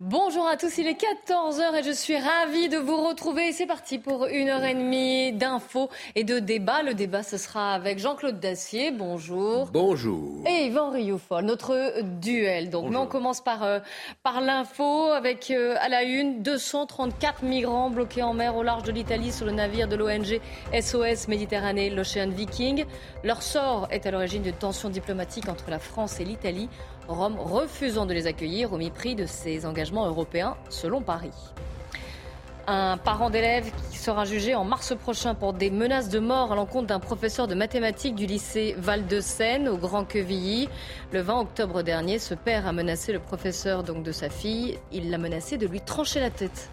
Bonjour à tous, il est 14h et je suis ravie de vous retrouver. C'est parti pour une heure et demie d'infos et de débats. Le débat, ce sera avec Jean-Claude Dacier. Bonjour. Bonjour. Et Yvan Rioufol, notre duel. Donc, mais on commence par, euh, par l'info avec euh, à la une 234 migrants bloqués en mer au large de l'Italie sur le navire de l'ONG SOS Méditerranée, l'Ocean Viking. Leur sort est à l'origine de tensions diplomatiques entre la France et l'Italie. Rome refusant de les accueillir au mépris de ses engagements européens, selon Paris. Un parent d'élève qui sera jugé en mars prochain pour des menaces de mort à l'encontre d'un professeur de mathématiques du lycée Val-de-Seine au Grand Quevilly. Le 20 octobre dernier, ce père a menacé le professeur donc de sa fille. Il l'a menacé de lui trancher la tête.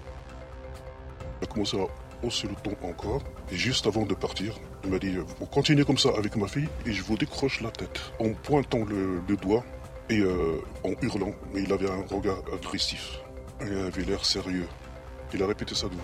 Il a commencé à hausser le ton encore. Et juste avant de partir, il m'a dit Vous continuez comme ça avec ma fille et je vous décroche la tête. En pointant le doigt et euh, en hurlant. Mais il avait un regard agressif. Il avait l'air sérieux. Il a répété ça de.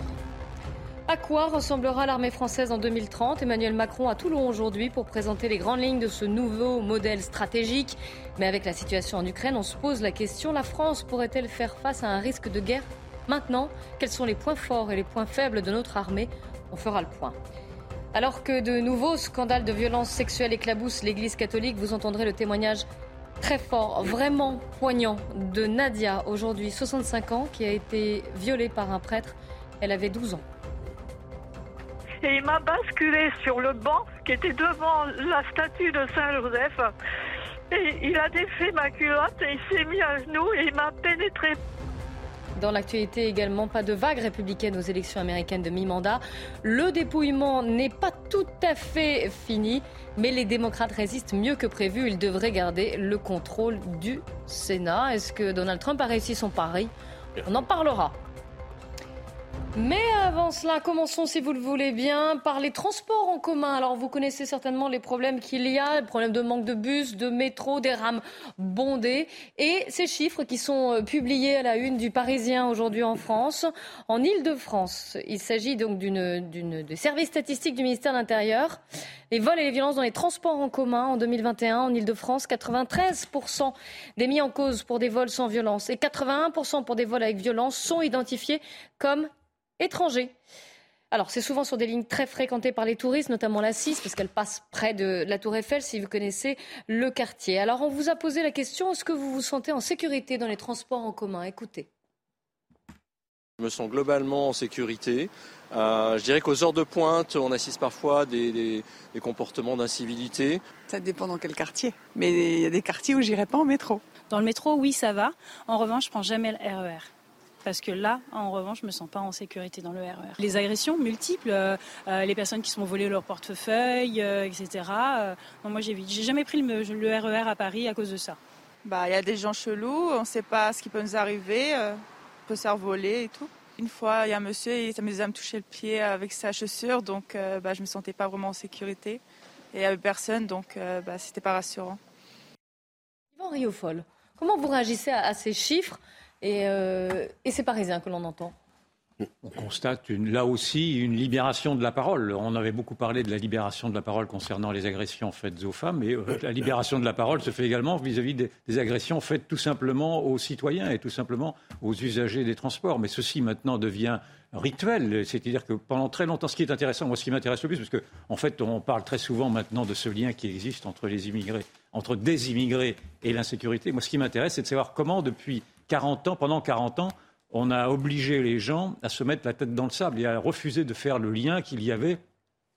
À quoi ressemblera l'armée française en 2030 Emmanuel Macron à Toulon aujourd'hui pour présenter les grandes lignes de ce nouveau modèle stratégique. Mais avec la situation en Ukraine, on se pose la question la France pourrait-elle faire face à un risque de guerre? Maintenant, quels sont les points forts et les points faibles de notre armée? On fera le point. Alors que de nouveaux scandales de violence sexuelle éclaboussent l'Église catholique, vous entendrez le témoignage très fort, vraiment poignant de Nadia, aujourd'hui 65 ans, qui a été violée par un prêtre. Elle avait 12 ans. Et il m'a basculé sur le banc qui était devant la statue de Saint-Joseph. Et il a défait ma culotte et il s'est mis à genoux et il m'a pénétré dans l'actualité également, pas de vague républicaine aux élections américaines de mi-mandat. Le dépouillement n'est pas tout à fait fini, mais les démocrates résistent mieux que prévu. Ils devraient garder le contrôle du Sénat. Est-ce que Donald Trump a réussi son pari? On en parlera. Mais avant cela, commençons, si vous le voulez bien, par les transports en commun. Alors, vous connaissez certainement les problèmes qu'il y a, les problèmes de manque de bus, de métro, des rames bondées. Et ces chiffres qui sont euh, publiés à la une du Parisien aujourd'hui en France, en Ile-de-France. Il s'agit donc d'une, des services statistiques du ministère de l'Intérieur. Les vols et les violences dans les transports en commun en 2021 en Ile-de-France, 93% des mis en cause pour des vols sans violence et 81% pour des vols avec violence sont identifiés comme étrangers. Alors, c'est souvent sur des lignes très fréquentées par les touristes, notamment la 6, parce qu'elle passe près de la Tour Eiffel, si vous connaissez le quartier. Alors, on vous a posé la question est-ce que vous vous sentez en sécurité dans les transports en commun? Écoutez. Je me sens globalement en sécurité. Euh, je dirais qu'aux heures de pointe, on assiste parfois à des, des, comportements d'incivilité. Ça dépend dans quel quartier. Mais il y a des quartiers où j'irai pas en métro. Dans le métro, oui, ça va. En revanche, je prends jamais le RER. Parce que là, en revanche, je me sens pas en sécurité dans le RER. E les agressions multiples, euh, euh, les personnes qui se sont volées leur portefeuille, euh, etc. moi, j'évite. J'ai jamais pris le, RER e à Paris à cause de ça. Bah, il y a des gens chelous, on ne sait pas ce qui peut nous arriver, on peut se faire voler et tout. Une fois, il y a un monsieur, il s'amusait à me toucher le pied avec sa chaussure, donc bah, je me sentais pas vraiment en sécurité. Et il n'y avait personne, donc bah, c'était pas rassurant. Yvan Riofol, comment vous réagissez à ces chiffres et, euh, et c'est parisien que l'on entend. On constate là aussi une libération de la parole. On avait beaucoup parlé de la libération de la parole concernant les agressions faites aux femmes, mais euh, la libération de la parole se fait également vis-à-vis des, agressions faites tout simplement aux citoyens et tout simplement aux usagers des transports. Mais ceci maintenant devient rituel, c'est-à-dire que pendant très longtemps, ce qui est intéressant, moi ce qui m'intéresse le plus, parce qu'en en fait on parle très souvent maintenant de ce lien qui existe entre les immigrés, entre des immigrés et l'insécurité. Moi ce qui m'intéresse, c'est de savoir comment depuis 40 ans, pendant 40 ans, on a obligé les gens à se mettre la tête dans le sable et à refuser de faire le lien qu'il y avait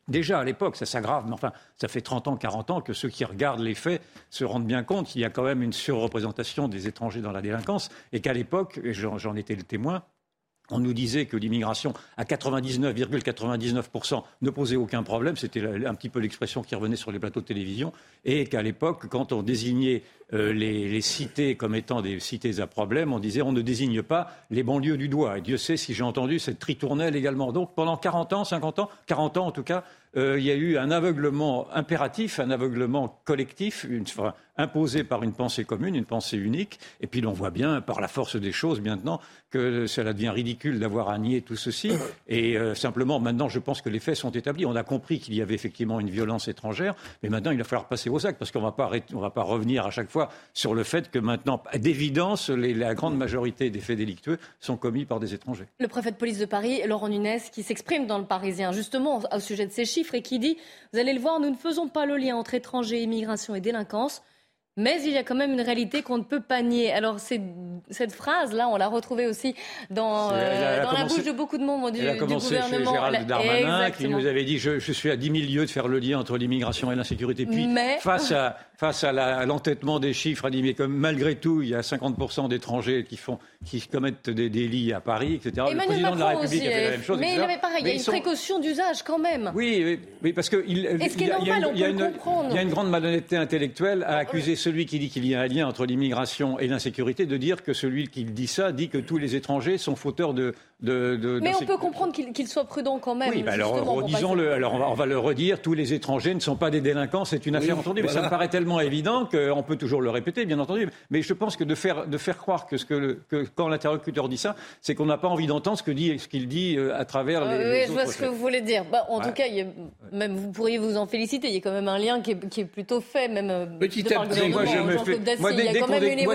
Déjà à l'époque, ça s'aggrave, mais enfin, ça fait 30 ans, 40 ans que ceux qui regardent les faits se rendent bien compte qu'il y a quand même une surreprésentation des étrangers dans la délinquance et qu'à l'époque, j'en étais le témoin, on nous disait que l'immigration à 99,99% ne posait aucun problème. C'était un petit peu l'expression qui revenait sur les plateaux de télévision. Et qu'à l'époque, quand on désignait euh, les, cités comme étant des cités à problème, on disait on ne désigne pas les banlieues du doigt. Et Dieu sait si j'ai entendu cette tritournelle également. Donc pendant 40 ans, 50 ans, 40 ans en tout cas, euh, il y a eu un aveuglement impératif, un aveuglement collectif, imposé par une pensée commune, une pensée unique. Et puis l'on voit bien, par la force des choses maintenant, que cela devient ridicule d'avoir à nier tout ceci. Et euh, simplement, maintenant, je pense que les faits sont établis. On a compris qu'il y avait effectivement une violence étrangère, mais maintenant, il va falloir passer au sac, parce qu'on ne va pas revenir à chaque fois sur le fait que maintenant, d'évidence, la grande majorité des faits délictueux sont commis par des étrangers. Le préfet de police de Paris, Laurent Nunez, qui s'exprime dans le Parisien, justement au sujet de ces chiffres, et qui dit, vous allez le voir, nous ne faisons pas le lien entre étrangers, immigration et délinquance. Mais il y a quand même une réalité qu'on ne peut pas nier. Alors cette phrase-là, on l'a retrouvée aussi dans, euh, dans la bouche de beaucoup de membres du, elle a commencé Chez Gérald Darmanin, qui nous avait dit je, je, suis à 10 000 lieues de faire le lien entre l'immigration et l'insécurité. Puis, face à face à l'entêtement des chiffres, dit mais comme malgré tout, il y a 50% d'étrangers qui font, qui commettent des délits à Paris, etc. le président de la République a fait la même chose. Mais, mais pareil, il y a une précaution d'usage quand même. Oui, oui, parce que il, il, il, y a une, il, y a une, il y a une grande malhonnêteté intellectuelle à accuser celui qui dit qu'il y a un lien entre l'immigration et l'insécurité de dire que celui qui dit ça dit que tous les étrangers sont fauteurs de, mais on peut comprendre qu'il soit prudent quand même. Oui, bah alors redisons-le. Alors on va, le redire. Tous les étrangers ne sont pas des délinquants. C'est une affaire entendue. Mais ça me paraît tellement évident qu'on peut toujours le répéter, bien entendu. Mais je pense que de faire, de faire croire que, ce que, que quand l'interlocuteur dit ça, c'est qu'on n'a pas envie d'entendre ce qu'il dit, ce qu'il dit euh, à travers les. oui, je vois ce que vous voulez dire. Bah, en tout cas, même vous pourriez vous en féliciter. Il y a quand même un lien qui est, plutôt fait, même. Euh, Petit à petit, moi je me fais. Moi,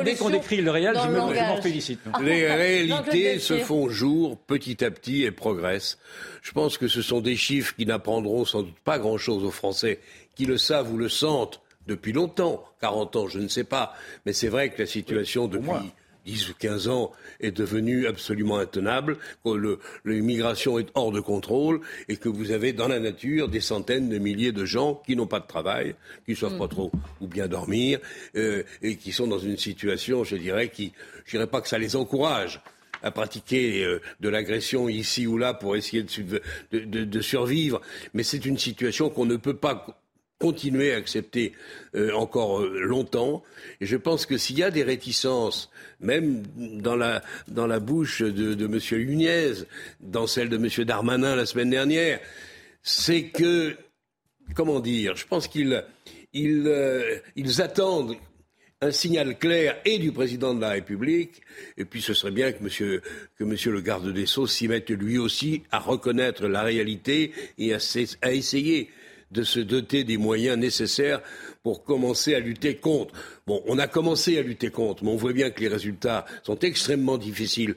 dès qu'on décrit le réel, je m'en félicite. Les réalités se font jour petit à petit et progresse. Je pense que ce sont des chiffres qui n'apprendront sans doute pas grand-chose aux Français, qui le savent ou le sentent depuis longtemps, 40 ans, je ne sais pas. Mais c'est vrai que la situation depuis 10 ou 15 ans est devenue absolument intenable, que l'immigration est hors de contrôle et que vous avez dans la nature des centaines de milliers de gens qui n'ont pas de travail, qui ne savent pas mm. trop ou bien dormir euh, et qui sont dans une situation, je dirais, qui, je dirais pas que ça les encourage, à pratiquer euh, de l'agression ici ou là pour essayer de, survivre. Mais c'est une situation qu'on ne peut pas continuer à accepter euh, encore euh, longtemps. Et je pense que s'il y a des réticences, même dans la, dans la bouche de, de M. Nunez, dans celle de M. Darmanin la semaine dernière, c'est que, comment dire, je pense qu'ils ils, ils attendent un signal clair et du président de la République, et puis ce serait bien que monsieur, le garde des Sceaux s'y mette lui aussi à reconnaître la réalité et à, essayer de se doter des moyens nécessaires pour commencer à lutter contre. Bon, on a commencé à lutter contre, mais on voit bien que les résultats sont extrêmement difficiles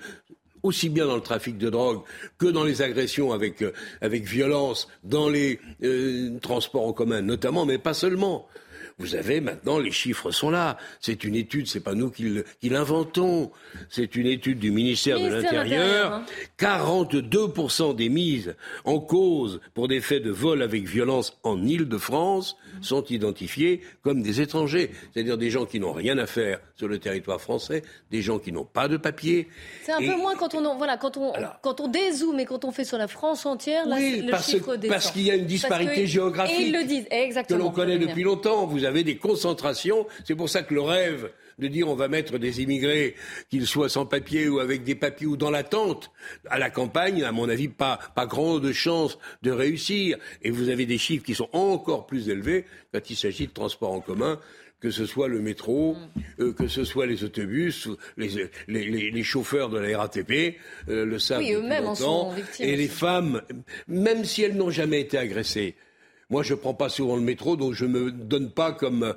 aussi bien dans le trafic de drogue que dans les agressions avec, euh, violence, dans les euh, transports en commun notamment, mais pas seulement. Vous avez maintenant, les chiffres sont là. C'est une étude, c'est pas nous qui l'inventons. C'est une étude du ministère de l'Intérieur. 42% hein. des mises en cause pour des faits de vol avec violence en Ile-de-France sont identifiés comme des étrangers. C'est-à-dire des gens qui n'ont rien à faire sur le territoire français, des gens qui n'ont pas de papier. C'est un peu moins quand on, voilà, quand on, quand on dézoome et quand on fait sur la France entière, oui, le parce, chiffre Parce qu'il y a une disparité géographique. Et ils le disent, exactement. Que l'on connaît depuis longtemps. Vous avez des concentrations. C'est pour ça que le rêve de dire on va mettre des immigrés, qu'ils soient sans papier ou avec des papiers ou dans l'attente, à la campagne, à mon avis, pas, pas grande chance de réussir. Et vous avez des chiffres qui sont encore plus élevés quand il s'agit de transport en commun que ce soit le métro, mm. euh, que ce soit les autobus, les, les, les, chauffeurs de la RATP, euh, le savent oui, depuis longtemps, et les femmes, même si elles n'ont jamais été agressées, moi, je ne prends pas souvent le métro, donc je ne me donne pas comme,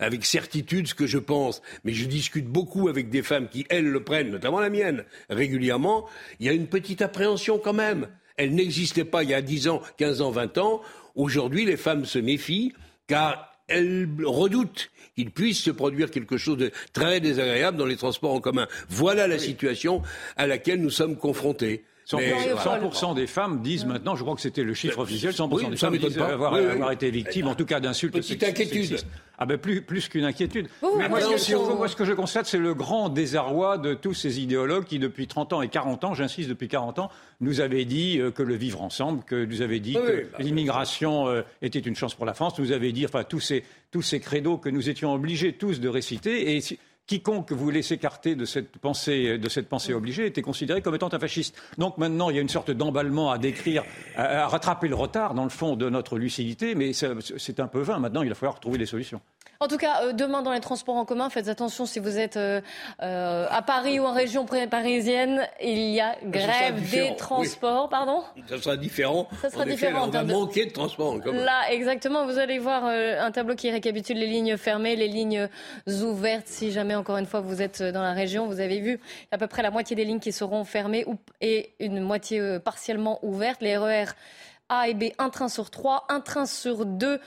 avec certitude ce que je pense. Mais je discute beaucoup avec des femmes qui, elles, le prennent, notamment la mienne, régulièrement. Il y a une petite appréhension quand même. Elle n'existait pas il y a 10 ans, 15 ans, 20 ans. Aujourd'hui, les femmes se méfient car elles redoutent qu'il puisse se produire quelque chose de très désagréable dans les transports en commun. Voilà la situation à laquelle nous sommes confrontés. 100%, des femmes disent maintenant, je crois que c'était le chiffre officiel, 100% des femmes disent avoir, été victimes, en tout cas d'insultes Petite inquiétude. Ah ben plus, plus qu'une inquiétude. Mais moi, ce que je constate, c'est le grand désarroi de tous ces idéologues qui, depuis 30 ans et 40 ans, j'insiste, depuis 40 ans, nous avaient dit euh, que le vivre ensemble, que nous avaient dit que bah, l'immigration euh, était une chance pour la France, nous avaient dit, enfin, tous ces, tous ces credos que nous étions obligés tous de réciter. Et quiconque voulait s'écarter de cette pensée, de cette pensée obligée était considéré comme étant un fasciste. Donc maintenant, il y a une sorte d'emballement à décrire, à, rattraper le retard, dans le fond, de notre lucidité, mais c'est un peu vain. Maintenant, il va falloir trouver des solutions. En tout cas, euh, demain dans les transports en commun, faites attention si vous êtes euh, euh, à Paris ou en région parisienne, il y a grève des transports, pardon Ça sera différent. Ça sera différent. on va manquer de transports en commun. Là, exactement, vous allez voir un tableau qui récapitule les lignes fermées, les lignes ouvertes. Si jamais, encore une fois, vous êtes dans la région, vous avez vu à peu près la moitié des lignes qui seront fermées et une moitié partiellement ouverte. Les RER A et B, un train sur trois, un train sur deux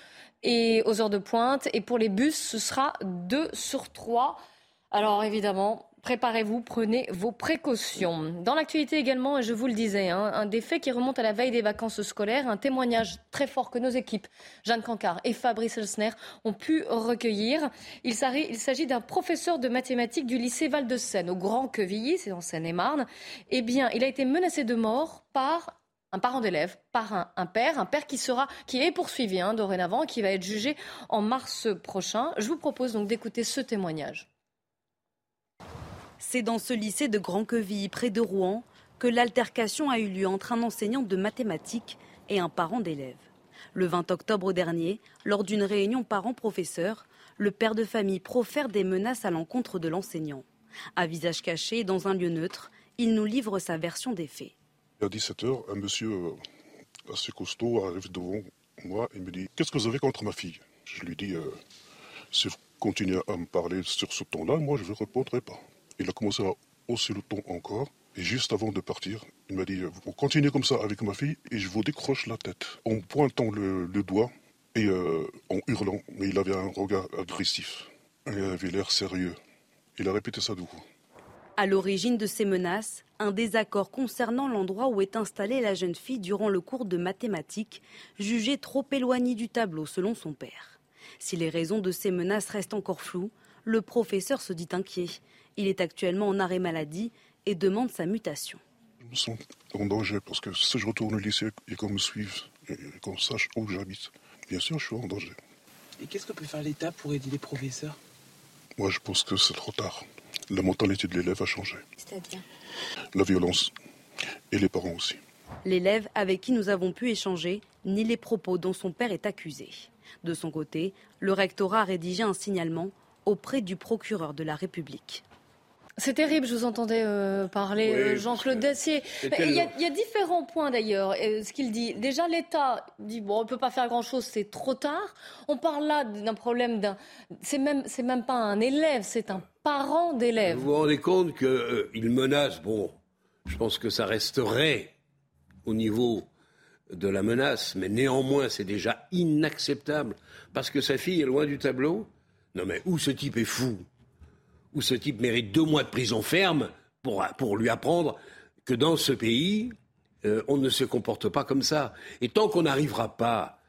et aux heures de pointe. Et pour les bus, ce sera 2 sur 3. Alors évidemment, préparez-vous, prenez vos précautions. Dans l'actualité également, je vous le disais, hein, un des faits qui remonte à la veille des vacances scolaires, un témoignage très fort que nos équipes, Jeanne Cancard et Fabrice Elsner, ont pu recueillir. Il s'agit d'un professeur de mathématiques du lycée Val-de-Seine, au Grand Quevilly, c'est en Seine-et-Marne. Eh bien, il a été menacé de mort par un parent d'élève, par un, père, un père qui sera, qui est poursuivi hein, dorénavant, qui va être jugé en mars prochain. Je vous propose donc d'écouter ce témoignage. C'est dans ce lycée de Grand-Quevilly, près de Rouen, que l'altercation a eu lieu entre un enseignant de mathématiques et un parent d'élève. Le 20 octobre dernier, lors d'une réunion parents-professeurs, le père de famille profère des menaces à l'encontre de l'enseignant. À visage caché, dans un lieu neutre, il nous livre sa version des faits. À 17h, un monsieur euh, assez costaud arrive devant moi et me dit Qu'est-ce que vous avez contre ma fille? Je lui dis euh, Si vous continuez à me parler sur ce ton-là, moi je ne répondrai pas. Il a commencé à hausser le ton encore. Et juste avant de partir, il m'a dit Vous continuez comme ça avec ma fille et je vous décroche la tête. En pointant le, doigt et euh, en hurlant. Mais il avait un regard agressif. Il avait l'air sérieux. Il a répété ça deux fois. À l'origine de ces menaces, un désaccord concernant l'endroit où est installée la jeune fille durant le cours de mathématiques, jugé trop éloigné du tableau selon son père. Si les raisons de ces menaces restent encore floues, le professeur se dit inquiet. Il est actuellement en arrêt maladie et demande sa mutation. Je me sens en danger parce que si je retourne au lycée et qu'on me suive et qu'on sache où j'habite, bien sûr, je suis en danger. Et qu'est-ce que peut faire l'État pour aider les professeurs? Moi, je pense que c'est trop tard la mentalité de l'élève a changé. C'est-à-dire La violence. Et les parents aussi. L'élève avec qui nous avons pu échanger ni les propos dont son père est accusé. De son côté, le rectorat a rédigé un signalement auprès du procureur de la République. C'est terrible, je vous entendais euh, parler, euh, Jean-Claude Dacier. Il y, a, différents points d'ailleurs. Euh, ce qu'il dit, déjà l'État dit bon, on ne peut pas faire grand-chose, c'est trop tard. On parle là d'un problème d'un, c'est même, c'est même pas un élève, c'est un parent d'élève. Vous vous rendez compte qu'il menace Bon, je pense que ça resterait au niveau de la menace, mais néanmoins c'est déjà inacceptable parce que sa fille est loin du tableau. Non mais où ce type est fou? Où ce type mérite deux mois de prison ferme pour, lui apprendre que dans ce pays, euh, on ne se comporte pas comme ça. Et tant qu'on n'arrivera pas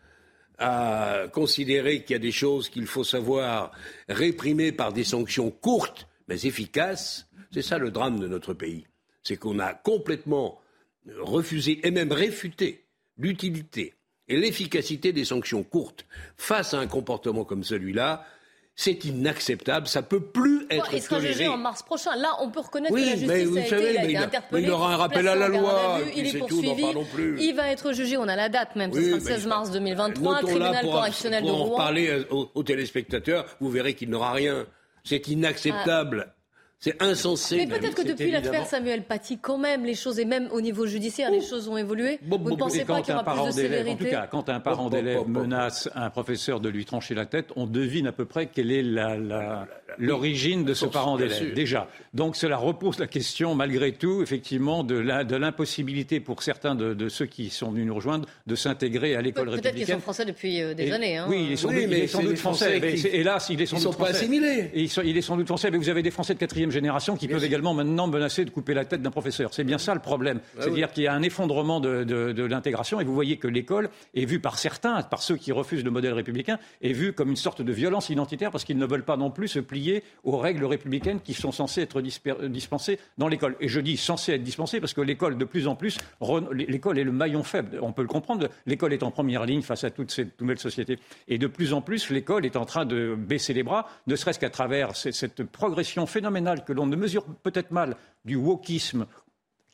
à considérer qu'il y a des choses qu'il faut savoir réprimer par des sanctions courtes mais efficaces, c'est ça le drame de notre pays. C'est qu'on a complètement refusé et même réfuté l'utilité et l'efficacité des sanctions courtes face à un comportement comme celui-là, c'est inacceptable, ça peut plus être il sera jugé en mars prochain. Là, on peut reconnaître que la justice a été, il, interpellé. il aura un rappel à la loi. il est poursuivi. Il va être jugé. On a la date même. Ce sera le 16 mars 2023. Tribunal correctionnel de Rouen. Pour en parler aux, téléspectateurs, vous verrez qu'il n'aura rien. C'est inacceptable. C'est insensé. Mais peut-être que depuis l'affaire Samuel Paty, quand même, les choses, et même au niveau judiciaire, les choses ont évolué. Vous ne pensez pas qu'il y aura plus de sévérité En tout cas, quand un parent d'élève menace un professeur de lui trancher la tête, on devine à peu près quelle est l'origine de ce parent d'élève. Déjà. Donc cela repose la question, malgré tout, effectivement, de l'impossibilité pour certains de, ceux qui sont venus nous rejoindre de s'intégrer à l'école républicaine. Peut-être qu'ils sont français depuis euh, des années. Hein. Oui, il est sans, doute, français. hélas, il est sans doute sont pas assimilés. Il, est sans doute français. Mais vous avez des Français de quatrième quatrième génération qui peuvent également maintenant menacer de couper la tête d'un professeur. C'est bien ça le problème. Ah C'est-à-dire qu'il y a un effondrement de, l'intégration et vous voyez que l'école est vue par certains, par ceux qui refusent le modèle républicain, est vue comme une sorte de violence identitaire parce qu'ils ne veulent pas non plus se plier aux règles républicaines qui sont censées être dispensées dans l'école. Et je dis censées être dispensées parce que l'école, de plus en plus, l'école est le maillon faible. On peut le comprendre. L'école est en première ligne face à toute cette nouvelle société. Et de plus en plus, l'école est en train de baisser les bras, ne serait-ce qu'à travers cette progression phénoménale que l'on ne mesure peut-être mal du wokisme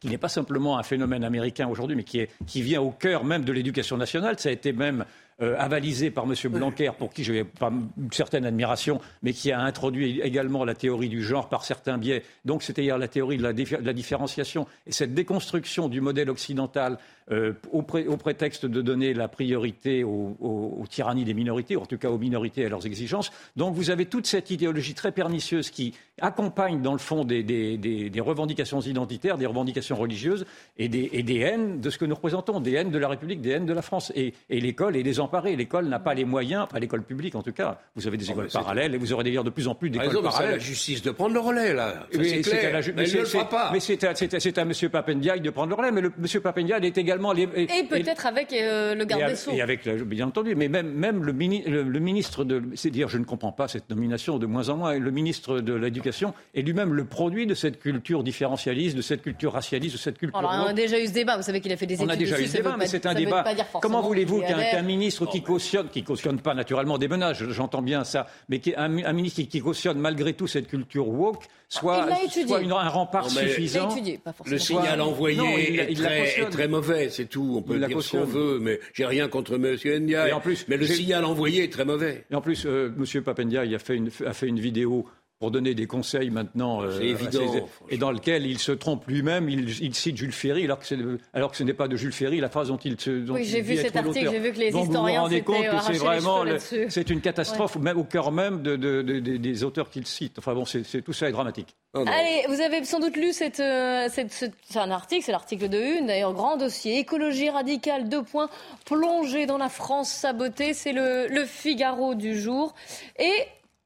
qui n'est pas simplement un phénomène américain aujourd'hui, mais qui, qui vient au cœur même de l'éducation nationale. Ça a été même euh, avalisé par M. Blanquer, pour qui pas une certaine admiration, mais qui a introduit également la théorie du genre par certains biais. Donc, c'est-à-dire la théorie de la, différenciation et cette déconstruction du modèle occidental euh, au, prétexte de donner la priorité aux, tyrannies des minorités, ou en tout cas aux minorités et à leurs exigences. Donc vous avez toute cette idéologie très pernicieuse qui accompagne dans le fond des, revendications identitaires, des revendications religieuses et des, haines de ce que nous représentons, des haines de la République, des haines de la France. Et, l'école est désemparée. L'école n'a pas les moyens, pas l'école publique en tout cas. Vous avez des écoles parallèles et vous aurez d'ailleurs de plus en plus d'écoles parallèles. C'est la justice de prendre le relais là. c'est clair. mais, ne le fera pas. Mais c'est à, M. Papendiaï de prendre le relais. Mais le, M. Papendiaï est également et, peut-être avec euh, le garde des Sceaux. Et avec, bien entendu, mais même, même le, le, ministre de. C'est dire, je ne comprends pas cette nomination de moins en moins. Le ministre de l'Éducation est lui-même le produit de cette culture différentialiste, de cette culture racialiste, de cette culture. Alors, on a déjà eu ce débat. Vous savez qu'il a fait des études. On a déjà eu ce débat, mais c'est un débat. Comment voulez-vous qu'un ministre qui cautionne, qui cautionne pas naturellement des menaces, j'entends bien ça, mais un, un ministre qui cautionne malgré tout cette culture woke, soit, soit une, un rempart suffisant. Étudié, le signal envoyé est, très, mauvais, c'est tout. On peut dire ce qu'on veut, mais j'ai rien contre M. Ndiaye. mais le signal envoyé est très mauvais. Et en plus, euh, M. Papendia a fait une, a fait une vidéo pour donner des conseils maintenant. Euh, évident, et dans lequel il se trompe lui-même, il, cite Jules Ferry, alors que, alors que, ce n'est pas de Jules Ferry la phrase dont il se. Dont oui, j'ai vu cet article, j'ai vu que les Donc historiens vous vous rendez compte que c'est vraiment. C'est une catastrophe, même au cœur même de, des auteurs qu'il cite. Enfin bon, c'est tout ça est dramatique. Allez, vous avez sans doute lu cette, euh, cette, c'est un article, c'est l'article de une, d'ailleurs, grand dossier. Écologie radicale, deux points, plongée dans la France sabotée. C'est le, le Figaro du jour. Et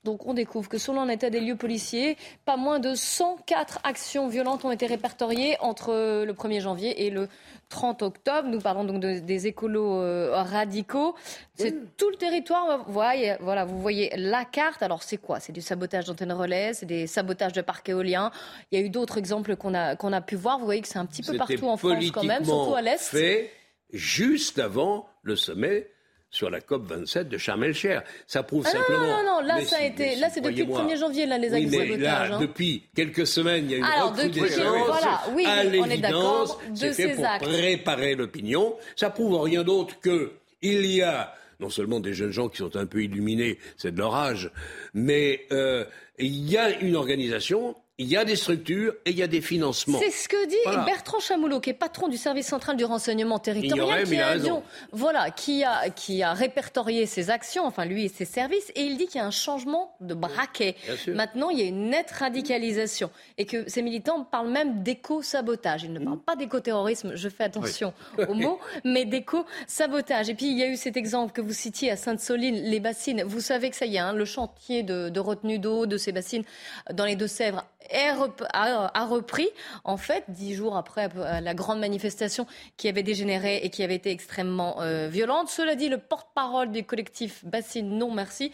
donc on découvre que selon un état des lieux policiers, pas moins de 104 actions violentes ont été répertoriées entre le 1er janvier et le 30 octobre. Nous parlons donc des écolos euh, radicaux. C'est tout le territoire. Vous voyez, voilà, vous voyez la carte. Alors c'est quoi? C'est du sabotage d'antennes relais, c'est des sabotages de parcs éoliens. Il y a eu d'autres exemples qu'on a, qu'on a pu voir. Vous voyez que c'est un petit peu partout en France quand même, surtout à l'Est. fait juste avant le sommet sur la COP 27 de Sharm el-Sheikh. Ça prouve ah simplement. Non, non, non, là, ça a été, là, c'est depuis le 1er janvier, là, les actes oui, là, hein. depuis quelques semaines, il y a une Alors, recrudescence. Voilà, oui, à l'évidence, c'est fait pour préparer l'opinion. Ça prouve rien d'autre que il y a non seulement des jeunes gens qui sont un peu illuminés, c'est de leur âge, mais euh, il y a une organisation il y a des structures et il y a des financements. C'est ce que dit Bertrand Chamoulot, qui est patron du service central du renseignement territorial, qui, a, voilà, qui, a, qui a répertorié ses actions, enfin lui et ses services, et il dit qu'il y a un changement de braquet. Maintenant, il y a une nette radicalisation et que ces militants parlent même d'éco-sabotage. Ils ne parlent pas d'éco-terrorisme, je fais attention aux mots, mais d'éco-sabotage. Et puis, il y a eu cet exemple que vous citiez à Sainte-Soline, les bassines. Vous savez que ça y est, hein, le chantier de, de retenue d'eau de ces bassines dans les Deux-Sèvres a repris, en fait, dix jours après euh, la grande manifestation qui avait dégénéré et qui avait été extrêmement euh, violente. Cela dit, le porte-parole du collectif Bassine Non Merci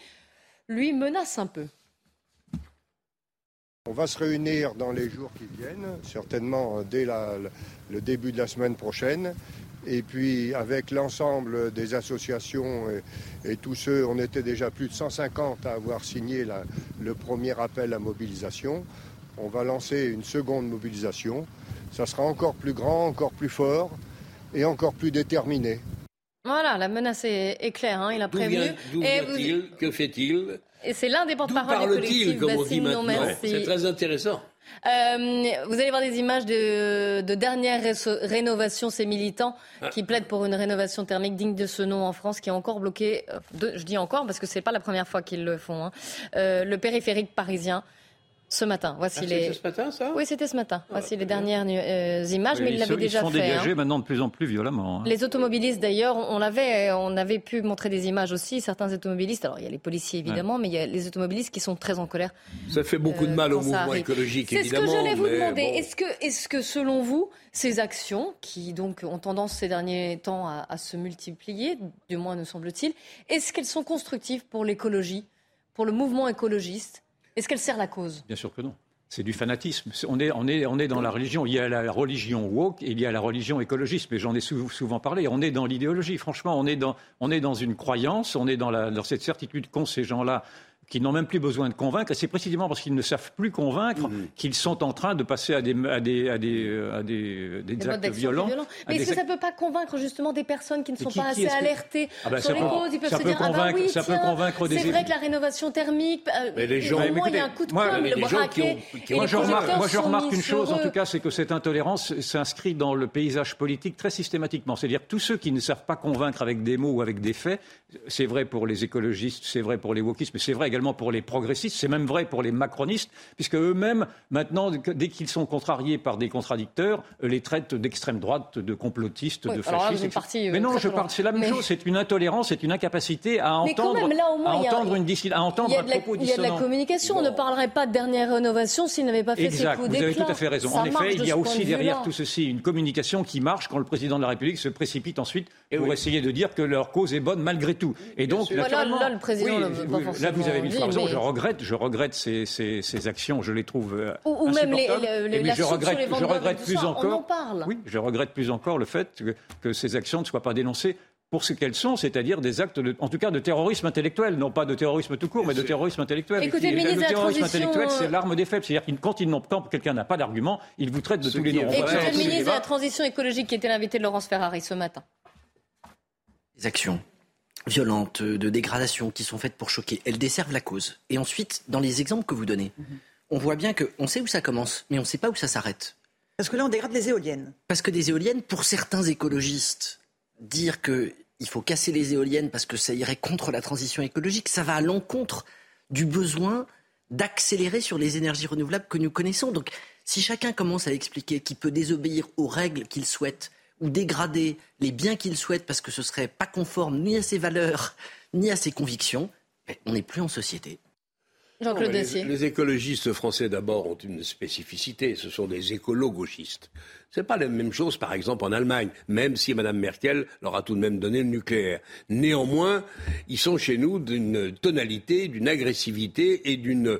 lui menace un peu. On va se réunir dans les jours qui viennent, certainement euh, dès le début de la semaine prochaine. Et puis avec l'ensemble des associations et, tous ceux, on était déjà plus de 150 à avoir signé le premier appel à mobilisation on va lancer une seconde mobilisation. Ça sera encore plus grand, encore plus fort et encore plus déterminé. Voilà, la menace est, claire, hein, il a prévenu. D'où vient-il Que fait-il Et c'est l'un des porte-parole du collectif comme on dit maintenant C'est très intéressant. Euh, vous allez voir des images de, de dernière rénovation, ces militants ah. qui plaident pour une rénovation thermique digne de ce nom en France, qui est encore bloqué, euh, je dis encore parce que ce n'est pas la première fois qu'ils le font, hein. euh, le périphérique parisien Ce matin, voici ah, les. C'était ce matin, ça? Oui, c'était ce matin. voici les dernières euh, images, mais il l'avait déjà fait. Ils sont dégagés hein. maintenant de plus en plus violemment. Hein. Les automobilistes, d'ailleurs, on l'avait, on avait pu montrer des images aussi. Certains automobilistes, alors il y a les policiers évidemment, mais il y a les automobilistes qui sont très en colère. Ça fait beaucoup de mal au mouvement écologique, évidemment. C'est ce que j'allais vous demander. Est-ce que, est-ce que, selon vous, ces actions, qui donc ont tendance ces derniers temps à, à se multiplier, du moins nous semble-t-il, est-ce qu'elles sont constructives pour l'écologie, pour le mouvement écologiste? Est-ce qu'elles servent la cause? Bien sûr que non. C'est du fanatisme. On est, on, est, on est dans la religion. Il y a la religion woke et il y a la religion écologiste. Mais j'en ai souvent parlé. On est dans l'idéologie. Franchement, on est dans, on est dans une croyance. On est dans, la, dans cette certitude qu'ont ces gens-là qui n'ont même plus besoin de convaincre. Et c'est précisément parce qu'ils ne savent plus convaincre mmh. qu'ils sont en train de passer à des, à des, à des, à des, des actes violents. Mais est-ce que ça ne peut pas convaincre justement des personnes qui ne sont pas assez alertées ah sur les causes Ils peuvent se dire, ah oui, ça peut convaincre des... C'est vrai que la rénovation thermique, euh, mais les gens, il y a un coup de moi, com', le braquet, moi, je remarque, moi, je remarque une chose, en tout cas, c'est que cette intolérance s'inscrit dans le paysage politique très systématiquement. C'est-à-dire que tous ceux qui ne savent pas convaincre avec des mots ou avec des faits, c'est vrai pour les écologistes, c'est vrai pour les wokistes, mais c'est vrai également pour les progressistes, c'est même vrai pour les macronistes, puisque eux-mêmes, maintenant, dès qu'ils sont contrariés par des contradicteurs, euh, les traitent d'extrême droite, de complotistes, de fascistes. Euh, mais non, je parle, c'est la même chose. C'est une intolérance, c'est une incapacité à entendre, à entendre une à entendre un propos Il y a de la communication. On ne parlerait pas de dernière rénovation s'il n'avait pas fait exact, ses coups d'éclat. Vous avez tout à fait raison. en effet, il y a aussi derrière tout ceci une communication qui marche quand le président de la République se précipite ensuite pour essayer de dire que leur cause est bonne malgré tout. Et donc, là, le président Là, vous avez mis raison. Je regrette, je regrette ces, ces, ces, actions. Je les trouve euh, ou, même les, les, les je regrette, sur les je regrette plus encore. On en parle. Oui, je regrette plus encore le fait que, que ces actions ne soient pas dénoncées pour ce qu'elles sont, c'est-à-dire des actes, de, en tout cas, de terrorisme intellectuel, non pas de terrorisme tout court, mais de terrorisme intellectuel. Écoutez, le, le terrorisme intellectuel, c'est l'arme des faibles. C'est-à-dire quand, ils n'ont, quand quelqu'un n'a pas d'argument, il vous traite de tous les noms. Écoutez, le ministre de la Transition écologique qui était l'invité de Laurence Ferrari ce matin. Les actions violentes, de dégradation qui sont faites pour choquer, elles desservent la cause. Et ensuite, dans les exemples que vous donnez, mhm. on voit bien qu'on sait où ça commence, mais on ne sait pas où ça s'arrête. Parce que là, on dégrade les éoliennes. Parce que des éoliennes, pour certains écologistes, dire qu'il faut casser les éoliennes parce que ça irait contre la transition écologique, ça va à l'encontre du besoin d'accélérer sur les énergies renouvelables que nous connaissons. Donc, si chacun commence à expliquer qu'il peut désobéir aux règles qu'il souhaite ou dégrader les biens qu'il souhaite parce que ce serait pas conforme ni à ses valeurs ni à ses convictions, ben, on n'est plus en société. Jean-Claude les, les, écologistes français d'abord ont une spécificité, ce sont des écolo-gauchistes. Ce n'est pas la même chose, par exemple, en Allemagne, même si Mme Merkel leur a tout de même donné le nucléaire. Néanmoins, ils sont chez nous d'une tonalité, d'une agressivité et d'une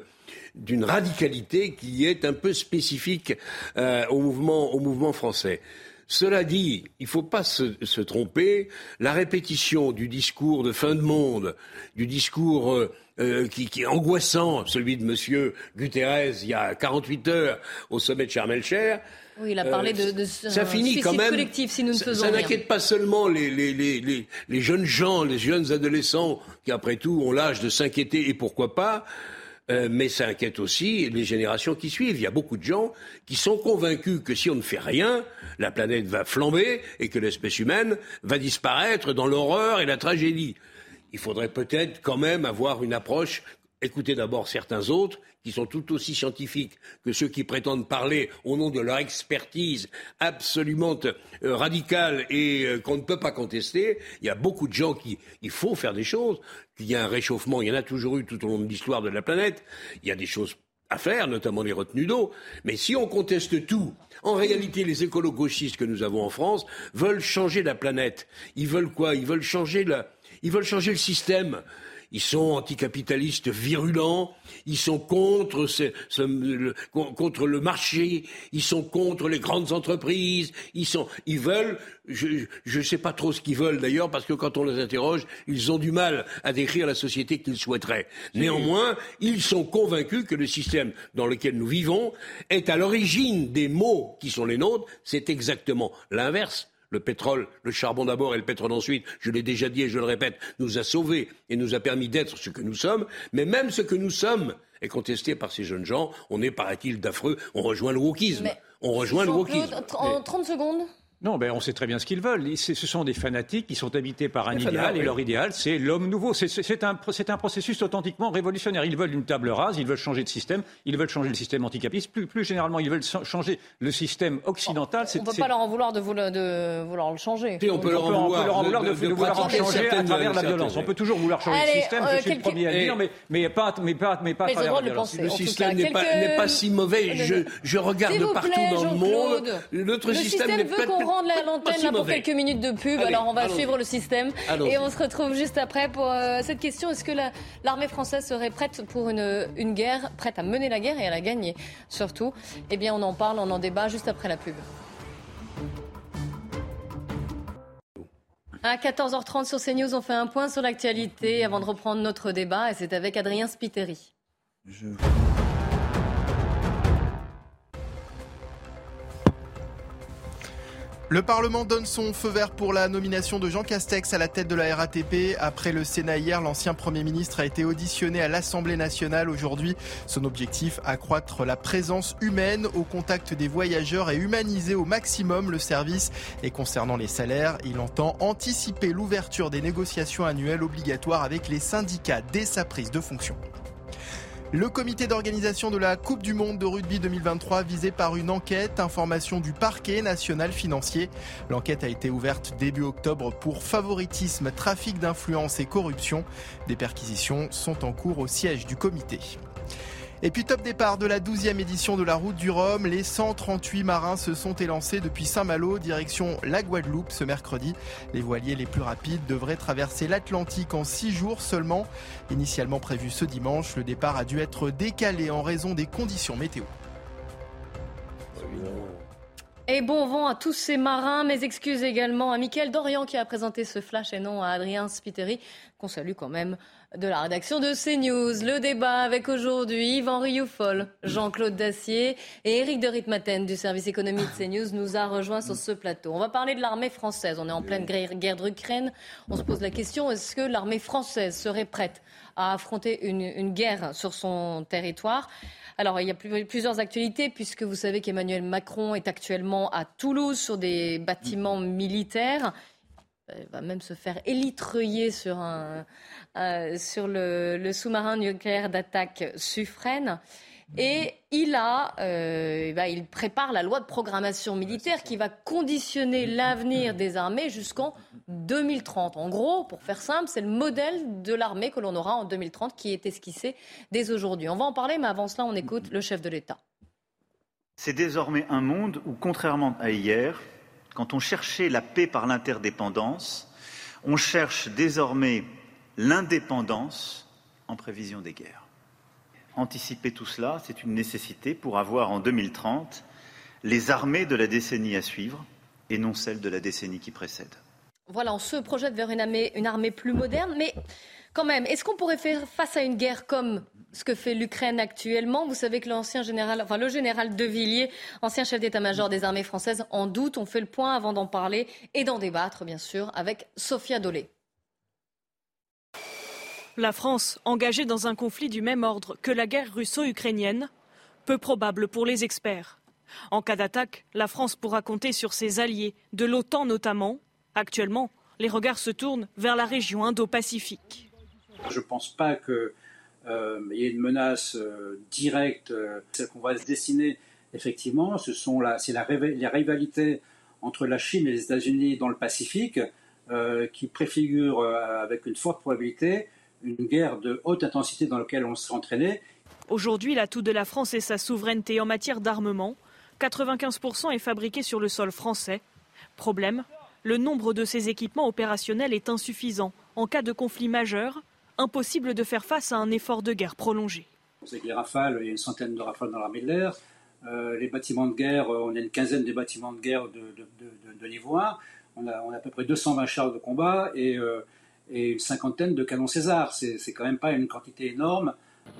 d'une radicalité qui est un peu spécifique euh, au, mouvement, au mouvement français. Cela dit, il ne faut pas se, tromper, la répétition du discours de fin de monde, du discours euh, euh, qui, est angoissant, celui de M. Guterres il y a 48 heures au sommet de Sharm el-Cher, oui, il a parlé de, de ça finit quand même, collectif si nous ne faisons ça, ça n'inquiète pas seulement les, les, les, les, jeunes gens, les jeunes adolescents qui, après tout, ont l'âge de s'inquiéter et pourquoi pas. Euh, mais ça inquiète aussi les générations qui suivent. Il y a beaucoup de gens qui sont convaincus que si on ne fait rien, la planète va flamber et que l'espèce humaine va disparaître dans l'horreur et la tragédie. Il faudrait peut-être quand même avoir une approche Écoutez d'abord certains autres qui sont tout aussi scientifiques que ceux qui prétendent parler au nom de leur expertise absolument euh, radicale et euh, qu'on ne peut pas contester. Il y a beaucoup de gens qui, il faut faire des choses. Il y a un réchauffement, il y en a toujours eu tout au long de l'histoire de la planète. Il y a des choses à faire, notamment les retenues d'eau. Mais si on conteste tout, en réalité, les écolo-gauchistes que nous avons en France veulent changer la planète. Ils veulent quoi? Ils veulent changer la, ils veulent changer le système. Ils sont anticapitalistes virulents, ils sont contre, le, contre le marché, ils sont contre les grandes entreprises, ils, sont, ils veulent, je ne sais pas trop ce qu'ils veulent d'ailleurs, parce que quand on les interroge, ils ont du mal à décrire la société qu'ils souhaiteraient. Néanmoins, ils sont convaincus que le système dans lequel nous vivons est à l'origine des maux qui sont les nôtres, c'est exactement l'inverse le pétrole, le charbon d'abord et le pétrole ensuite, je l'ai déjà dit et je le répète, nous a sauvés et nous a permis d'être ce que nous sommes, mais même ce que nous sommes est contesté par ces jeunes gens. On est, paraît-il, d'affreux. On rejoint le wokisme. on rejoint le wokisme. En 30 secondes Non, ben on sait très bien ce qu'ils veulent. Ce sont des fanatiques qui sont habités par un idéal, et leur idéal, c'est l'homme nouveau. C'est un, un, processus authentiquement révolutionnaire. Ils veulent une table rase, ils veulent changer de système, ils veulent changer le système anticapitaliste. Plus, plus généralement, ils veulent changer le système occidental. On ne peut pas leur en vouloir de, vouloir, de vouloir le changer. on peut, leur en vouloir, de, vouloir changer à travers la violence. On peut toujours vouloir changer le système, je suis le premier à le dire, mais, mais pas, mais pas, mais pas à travers la violence. Le système n'est pas, si mauvais. Je, regarde partout dans le monde. Notre système n'est pas... qu'on rende l'antenne pour quelques minutes de pub. Alors on va suivre le système et on se retrouve juste après pour euh, cette question. Est-ce que l'armée française serait prête pour une, une guerre, prête à mener la guerre et à la gagner surtout? Eh bien on en parle, on en débat juste après la pub. À 14h30 sur CNews, on fait un point sur l'actualité avant de reprendre notre débat et c'est avec Adrien Spiteri. Je... Le Parlement donne son feu vert pour la nomination de Jean Castex à la tête de la RATP. Après le Sénat hier, l'ancien Premier ministre a été auditionné à l'Assemblée nationale aujourd'hui. Son objectif, accroître la présence humaine au contact des voyageurs et humaniser au maximum le service. Et concernant les salaires, il entend anticiper l'ouverture des négociations annuelles obligatoires avec les syndicats dès sa prise de fonction. Le comité d'organisation de la Coupe du Monde de rugby 2023 visé par une enquête, information du parquet national financier. L'enquête a été ouverte début octobre pour favoritisme, trafic d'influence et corruption. Des perquisitions sont en cours au siège du comité. Et puis top départ de la 12e édition de la route du Rhum. Les 138 marins se sont élancés depuis Saint-Malo, direction la Guadeloupe ce mercredi. Les voiliers les plus rapides devraient traverser l'Atlantique en 6 jours seulement. Initialement prévu ce dimanche, le départ a dû être décalé en raison des conditions météo. Et bon vent à tous ces marins. Mes excuses également à Mickaël Dorian qui a présenté ce flash et non à Adrien Spiteri, qu'on salue quand même de la rédaction de CNews. Le débat avec aujourd'hui Yvan Rioufol, Jean-Claude Dacier et Éric de Ritmaten du service économique de CNews nous a rejoints sur ce plateau. On va parler de l'armée française. On est en pleine guerre d'Ukraine. On se pose la question est-ce que l'armée française serait prête à affronter une, une guerre sur son territoire? Alors, il y a plusieurs actualités, puisque vous savez qu'Emmanuel Macron est actuellement à Toulouse sur des bâtiments militaires. Il va même se faire élitreuiller sur, un, euh, sur le, sous-marin nucléaire d'attaque Suffren. Et il a, euh, bah, il prépare la loi de programmation militaire qui va conditionner l'avenir des armées jusqu'en 2030. En gros, pour faire simple, c'est le modèle de l'armée que l'on aura en 2030 qui est esquissé dès aujourd'hui. On va en parler, mais avant cela, on écoute le chef de l'État. C'est désormais un monde où, contrairement à hier, quand on cherchait la paix par l'interdépendance, on cherche désormais l'indépendance en prévision des guerres. Anticiper tout cela, c'est une nécessité pour avoir en 2030 les armées de la décennie à suivre et non celles de la décennie qui précède. Voilà, on se projette vers une armée, une armée plus moderne, mais quand même, est-ce qu'on pourrait faire face à une guerre comme ce que fait l'Ukraine actuellement? Vous savez que l'ancien général, le général De Villiers, ancien chef d'état-major des armées françaises, en doute. On fait le point avant d'en parler et d'en débattre, bien sûr, avec Sophia Dolé. La France, engagée dans un conflit du même ordre que la guerre russo-ukrainienne, peu probable pour les experts. En cas d'attaque, la France pourra compter sur ses alliés, de l'OTAN notamment. Actuellement, les regards se tournent vers la région Indo-Pacifique. Je ne pense pas qu'il euh, y ait une menace euh, directe. Euh, celle qu'on va se dessiner, effectivement, ce c'est la, rivalité entre la Chine et les États-Unis dans le Pacifique qui préfigure avec une forte probabilité une guerre de haute intensité dans laquelle on s'est entraîné. Aujourd'hui, l'atout de la France est sa souveraineté en matière d'armement. 95% est fabriqué sur le sol français. Problème, le nombre de ces équipements opérationnels est insuffisant. En cas de conflit majeur, impossible de faire face à un effort de guerre prolongé. Vous les rafales, il y a une centaine de rafales dans l'armée de l'air. Euh, les bâtiments de guerre, euh, on a une quinzaine de bâtiments de guerre de, de, On a, on a, à peu près 220 chars de combat et euh, et une cinquantaine de canons César. C'est quand même pas une quantité énorme.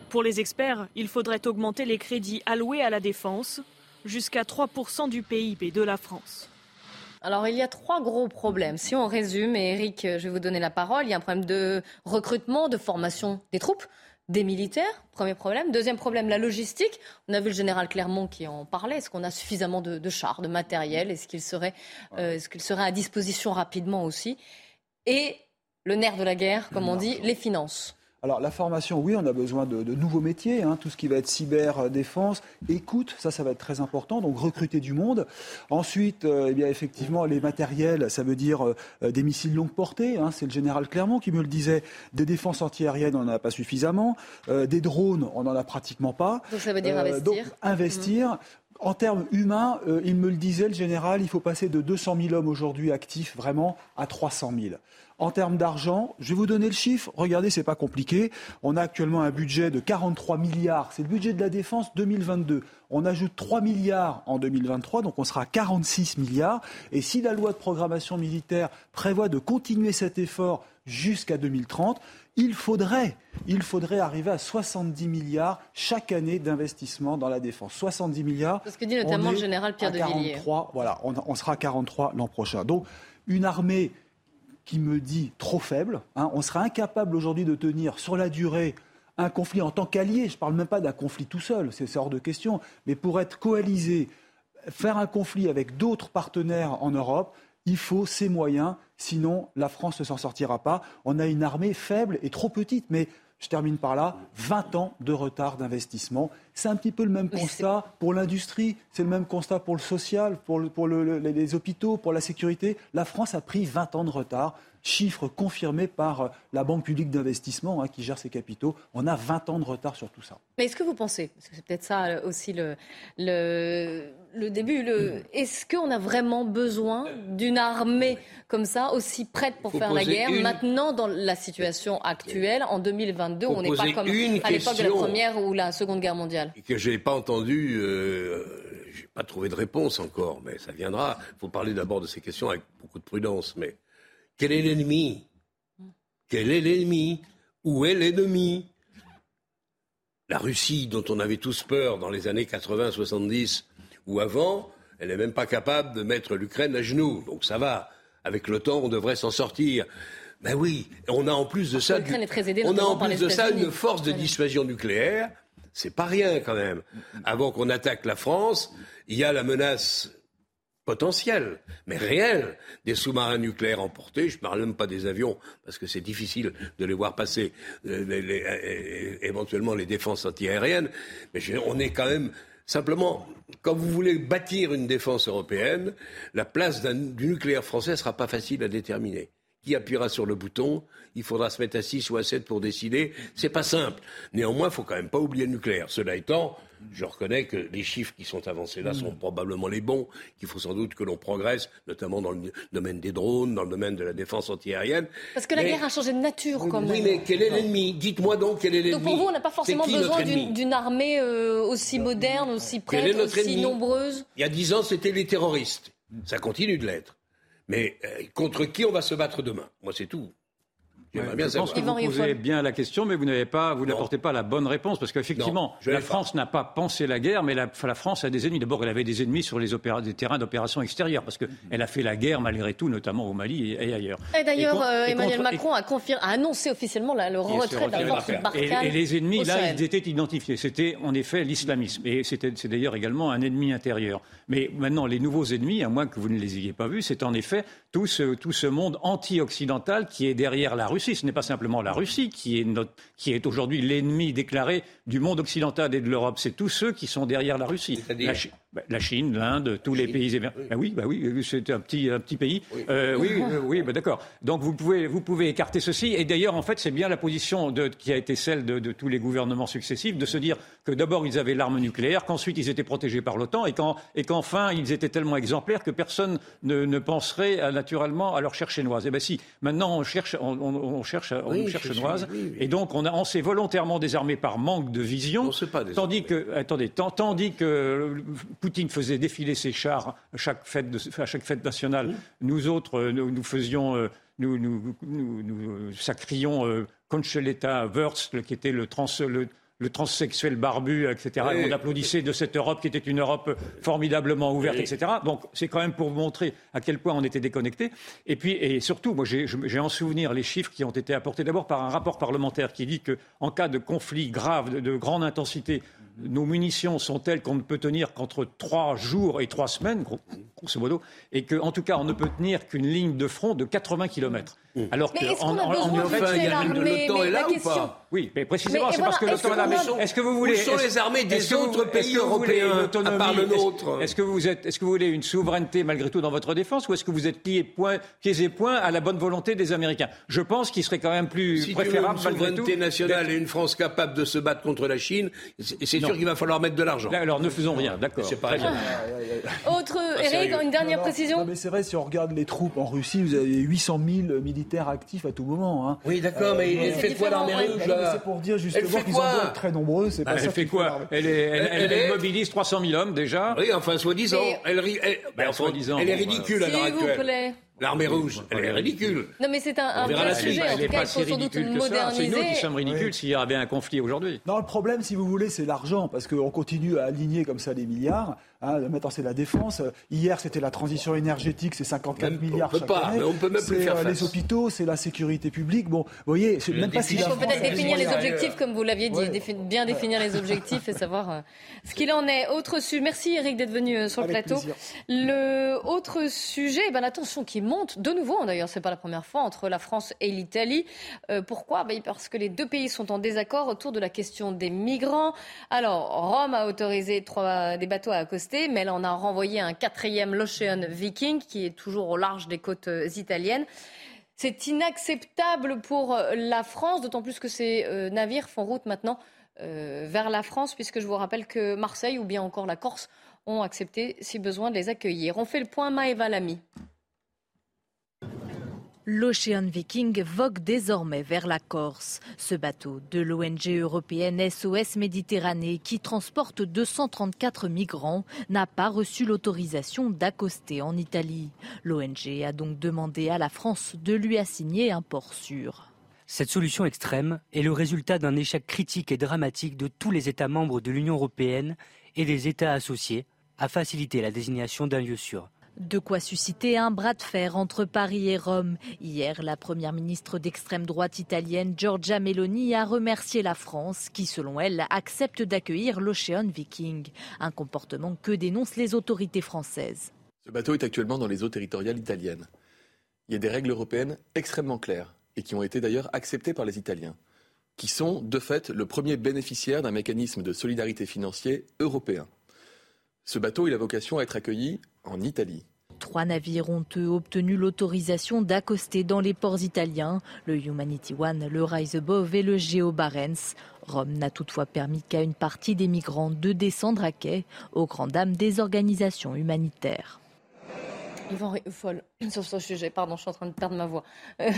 Pour les experts, il faudrait augmenter les crédits alloués à la défense jusqu'à 3% du PIB de la France. Alors, il y a trois gros problèmes. Si on résume, et Eric, je vais vous donner la parole, il y a un problème de recrutement, de formation des troupes des militaires, premier problème. Deuxième problème, la logistique. On a vu le général Clermont qui en parlait. Est-ce qu'on a suffisamment de, chars, de matériel? Est-ce qu'il serait, euh, est serait à disposition rapidement aussi? Et le nerf de la guerre, comme on dit, les finances. Alors la formation, oui, on a besoin de, nouveaux métiers, hein, tout ce qui va être cyber-défense, écoute, ça, ça va être très important, donc recruter du monde. Ensuite, euh, eh bien, effectivement, les matériels, ça veut dire euh, des missiles longue portée, hein, c'est le général Clermont qui me le disait, des défenses antiaériennes, on n'en a pas suffisamment, euh, des drones, on n'en a pratiquement pas. Donc ça veut dire investir. Donc investir. Mmh. En termes humains, il me le disait, le général, il faut passer de 200 000 hommes aujourd'hui actifs vraiment à 300 000. En termes d'argent, je vais vous donner le chiffre. Regardez, c'est pas compliqué. On a actuellement un budget de 43 milliards. C'est le budget de la défense 2022. On ajoute 3 milliards en 2023, donc on sera à 46 milliards. Et si la loi de programmation militaire prévoit de continuer cet effort jusqu'à 2030, il faudrait, il faudrait arriver à 70 milliards chaque année d'investissement dans la défense. 70 milliards. C'est ce que dit notamment le général Pierre de Villiers. Voilà, on, on sera à 43 l'an prochain. Donc, une armée qui me dit trop faible. Hein. On sera incapable aujourd'hui de tenir sur la durée un conflit en tant qu'allié. Je ne parle même pas d'un conflit tout seul, c'est hors de question. Mais pour être coalisé, faire un conflit avec d'autres partenaires en Europe, il faut ces moyens. Sinon, la France ne s'en sortira pas. On a une armée faible et trop petite. Mais je termine par là, 20 ans de retard d'investissement. C'est un petit peu le même constat pour l'industrie, c'est le même constat pour le social, pour, les hôpitaux, pour la sécurité. La France a pris 20 ans de retard chiffre confirmé par euh, la Banque publique d'investissement hein, qui gère ses capitaux. On a 20 ans de retard sur tout ça. Mais est-ce que vous pensez, parce que c'est peut-être ça euh, aussi le, le, début, le, est-ce qu'on a vraiment besoin d'une armée comme ça, aussi prête pour faire la guerre, maintenant dans la situation actuelle, en 2022, on n'est pas comme à l'époque de la Première ou la Seconde Guerre mondiale Que je n'ai pas entendu, euh, je n'ai pas trouvé de réponse encore, mais ça viendra. Il faut parler d'abord de ces questions avec beaucoup de prudence, mais quel est l'ennemi? Quel est l'ennemi? Où est l'ennemi? La Russie, dont on avait tous peur dans les années 80-70 ou avant, elle n'est même pas capable de mettre l'Ukraine à genoux. Donc ça va. Avec l'OTAN, on devrait s'en sortir. Ben oui, on a en plus de ça, on a en plus de ça une force de dissuasion nucléaire. C'est pas rien quand même. Avant qu'on attaque la France, il y a la menace potentiel, mais réel, des sous-marins nucléaires emportés. Je ne parle même pas des avions, parce que c'est difficile de les voir passer, euh, euh, éventuellement les défenses antiaériennes. Mais on est quand même simplement, quand vous voulez bâtir une défense européenne, la place du nucléaire français ne sera pas facile à déterminer. Qui appuiera sur le bouton Il faudra se mettre à 6 ou à 7 pour décider. C'est pas simple. Néanmoins, il faut quand même pas oublier le nucléaire. Cela étant, je reconnais que les chiffres qui sont avancés là sont mm. probablement les bons, qu'il faut sans doute que l'on progresse, notamment dans le domaine des drones, dans le domaine de la défense antiaérienne. Parce que la guerre a changé de nature, quand même. Oui, mais quel est l'ennemi? Dites-moi donc quel est l'ennemi. Donc pour vous, on n'a pas forcément besoin d'une armée euh, aussi moderne, aussi prête, aussi nombreuse? Il y a dix ans, c'était les terroristes. Ça continue de l'être. Mais euh, contre qui on va se battre demain? Moi, c'est tout je pense que vous posez bien la question, mais vous n'avez pas, vous n'apportez pas la bonne réponse, parce qu'effectivement, la France n'a pas pensé la guerre, mais la, France a des ennemis. D'abord, elle avait des ennemis sur les des terrains d'opération extérieurs, parce qu'elle a fait la guerre malgré tout, notamment au Mali et, ailleurs. Et d'ailleurs, euh, Emmanuel Macron a, annoncé officiellement le retrait de la force et, et, les ennemis, là, ils étaient identifiés. C'était en effet l'islamisme, et c'est d'ailleurs également un ennemi intérieur. Mais maintenant, les nouveaux ennemis, à moins que vous ne les ayez pas vus, c'est en effet tout ce, tout ce monde anti-occidental qui est derrière la Russie. Ce n'est pas simplement la Russie qui est, qui est aujourd'hui l'ennemi déclaré du monde occidental et de l'Europe. C'est tous ceux qui sont derrière la Russie. La Chine, l'Inde, tous les pays émergents. Oui. Bah oui, bah oui, c'est un petit, un petit pays. Oui, euh, oui, oui bah d'accord. Donc vous pouvez, vous pouvez écarter ceci. Et d'ailleurs, en fait, c'est bien la position de, qui a été celle de, de, tous les gouvernements successifs de se dire que d'abord ils avaient l'arme nucléaire, qu'ensuite ils étaient protégés par l'OTAN et, qu'enfin ils étaient tellement exemplaires que personne ne, ne penserait à, naturellement à leur chercher chinoise. Et eh ben si, maintenant on cherche, on, on, cherche, on cherche chinoise. Et donc on, a, on s'est volontairement désarmé par manque de vision. Pas tandis que, attendez, tandis que Poutine faisait défiler ses chars à chaque fête, à chaque fête nationale. Nous autres, euh, nous, faisions, euh, nous, nous, nous, sacrions euh, Concheleta Wurst, qui était le, trans, le le transsexuel barbu, etc. on applaudissait de cette Europe qui était une Europe formidablement ouverte, etc. Donc c'est quand même pour vous montrer à quel point on était déconnecté. Et puis, et surtout, moi j'ai en souvenir les chiffres qui ont été apportés d'abord par un rapport parlementaire qui dit qu'en cas de conflit grave, de, de grande intensité, nos munitions sont telles qu'on ne peut tenir qu'entre trois jours et trois semaines, grosso modo, et qu'en tout cas, on ne peut tenir qu'une ligne de front de 80 kilomètres. Mmh. Alors que en, en, l'OTAN est là ou pas Oui, mais précisément, c'est parce que l'OTAN est là. Est-ce que vous voulez Où sont les armées des autres pays européens à part le nôtre Est-ce que vous êtes, est-ce que vous voulez une souveraineté malgré tout dans votre défense, ou est-ce que vous êtes pieds, point, pieds et poings à la bonne volonté des Américains? Je pense qu'il serait quand même plus si préférable tu veux une souveraineté nationale et une France capable de se battre contre la Chine, c'est sûr qu'il va falloir mettre de l'argent. Alors ne faisons rien, d'accord. C'est pas Autre, Eric, une dernière précision. Mais c'est vrai, si on regarde les troupes en Russie, vous avez 800 000 militaires actifs à tout moment. Hein. Oui, d'accord, mais elle fait quoi l'armée rouge C'est pour dire justement qu'ils en sont très nombreux. C'est pas elle fait quoi Elle, mobilise 300 000 hommes déjà. Oui, enfin, soi-disant. Elle, elle, elle est ridicule à l'heure actuelle. L'armée rouge, elle est ridicule. Non, mais c'est un, un vrai sujet. En tout cas, il faut sans doute moderniser. C'est nous qui sommes ridicules s'il y avait un conflit aujourd'hui. Non, le problème, si vous voulez, c'est l'argent, parce qu'on continue à aligner comme ça les milliards. Hein, maintenant, c'est la défense. Hier, c'était la transition énergétique, c'est 54 milliards on peut chaque pas, année. Mais on peut même plus faire euh, les hôpitaux, c'est la sécurité publique. Bon, vous voyez, c'est même pas si Il faut peut-être définir les objectifs, comme vous l'aviez dit, bien définir les objectifs et savoir euh, ce qu'il en est. Autre sujet. Merci Eric d'être venu euh, sur le plateau. Le autre sujet, ben, la tension qui monte de nouveau d'ailleurs, c'est pas la première fois, entre la France et l'Italie. Euh, pourquoi? Ben, Parce que les deux pays sont en désaccord autour de la question des migrants. Alors, Rome a autorisé trois, des bateaux à accoster, mais elle en a renvoyé un quatrième, l'Ocean Viking, qui est toujours au large des côtes euh, italiennes. C'est inacceptable pour euh, la France, d'autant plus que ces navires font route maintenant vers la France, puisque je vous rappelle que Marseille ou bien encore la Corse ont accepté, si besoin, de les accueillir. On fait le point Maëva Lamy. L'Ocean Viking vogue désormais vers la Corse. Ce bateau de l'ONG européenne SOS Méditerranée, qui transporte 234 migrants, n'a pas reçu l'autorisation d'accoster en Italie. L'ONG a donc demandé à la France de lui assigner un port sûr. Cette solution extrême est le résultat d'un échec critique et dramatique de tous les États membres de l'Union européenne et des États associés à faciliter la désignation d'un lieu sûr. De quoi susciter un bras de fer entre Paris et Rome. Hier, la première ministre d'extrême droite italienne, Giorgia Meloni, a remercié la France, qui, selon elle, accepte d'accueillir l'Ocean Viking. Un comportement que dénoncent les autorités françaises. Ce bateau est actuellement dans les eaux territoriales italiennes. Il y a des règles européennes extrêmement claires, et qui ont été d'ailleurs acceptées par les Italiens, qui sont, de fait, le premier bénéficiaire d'un mécanisme de solidarité financier européen. Ce bateau, il a vocation à être accueilli en Italie. Trois navires ont eux obtenu l'autorisation d'accoster dans les ports italiens, le Humanity One, le Rise Above et le Geo Barents. Rome n'a toutefois permis qu'à une partie des migrants de descendre à quai, aux grandes dames des organisations humanitaires. Yvan folle sur ce sujet, pardon, je suis en train de perdre ma voix. Euh,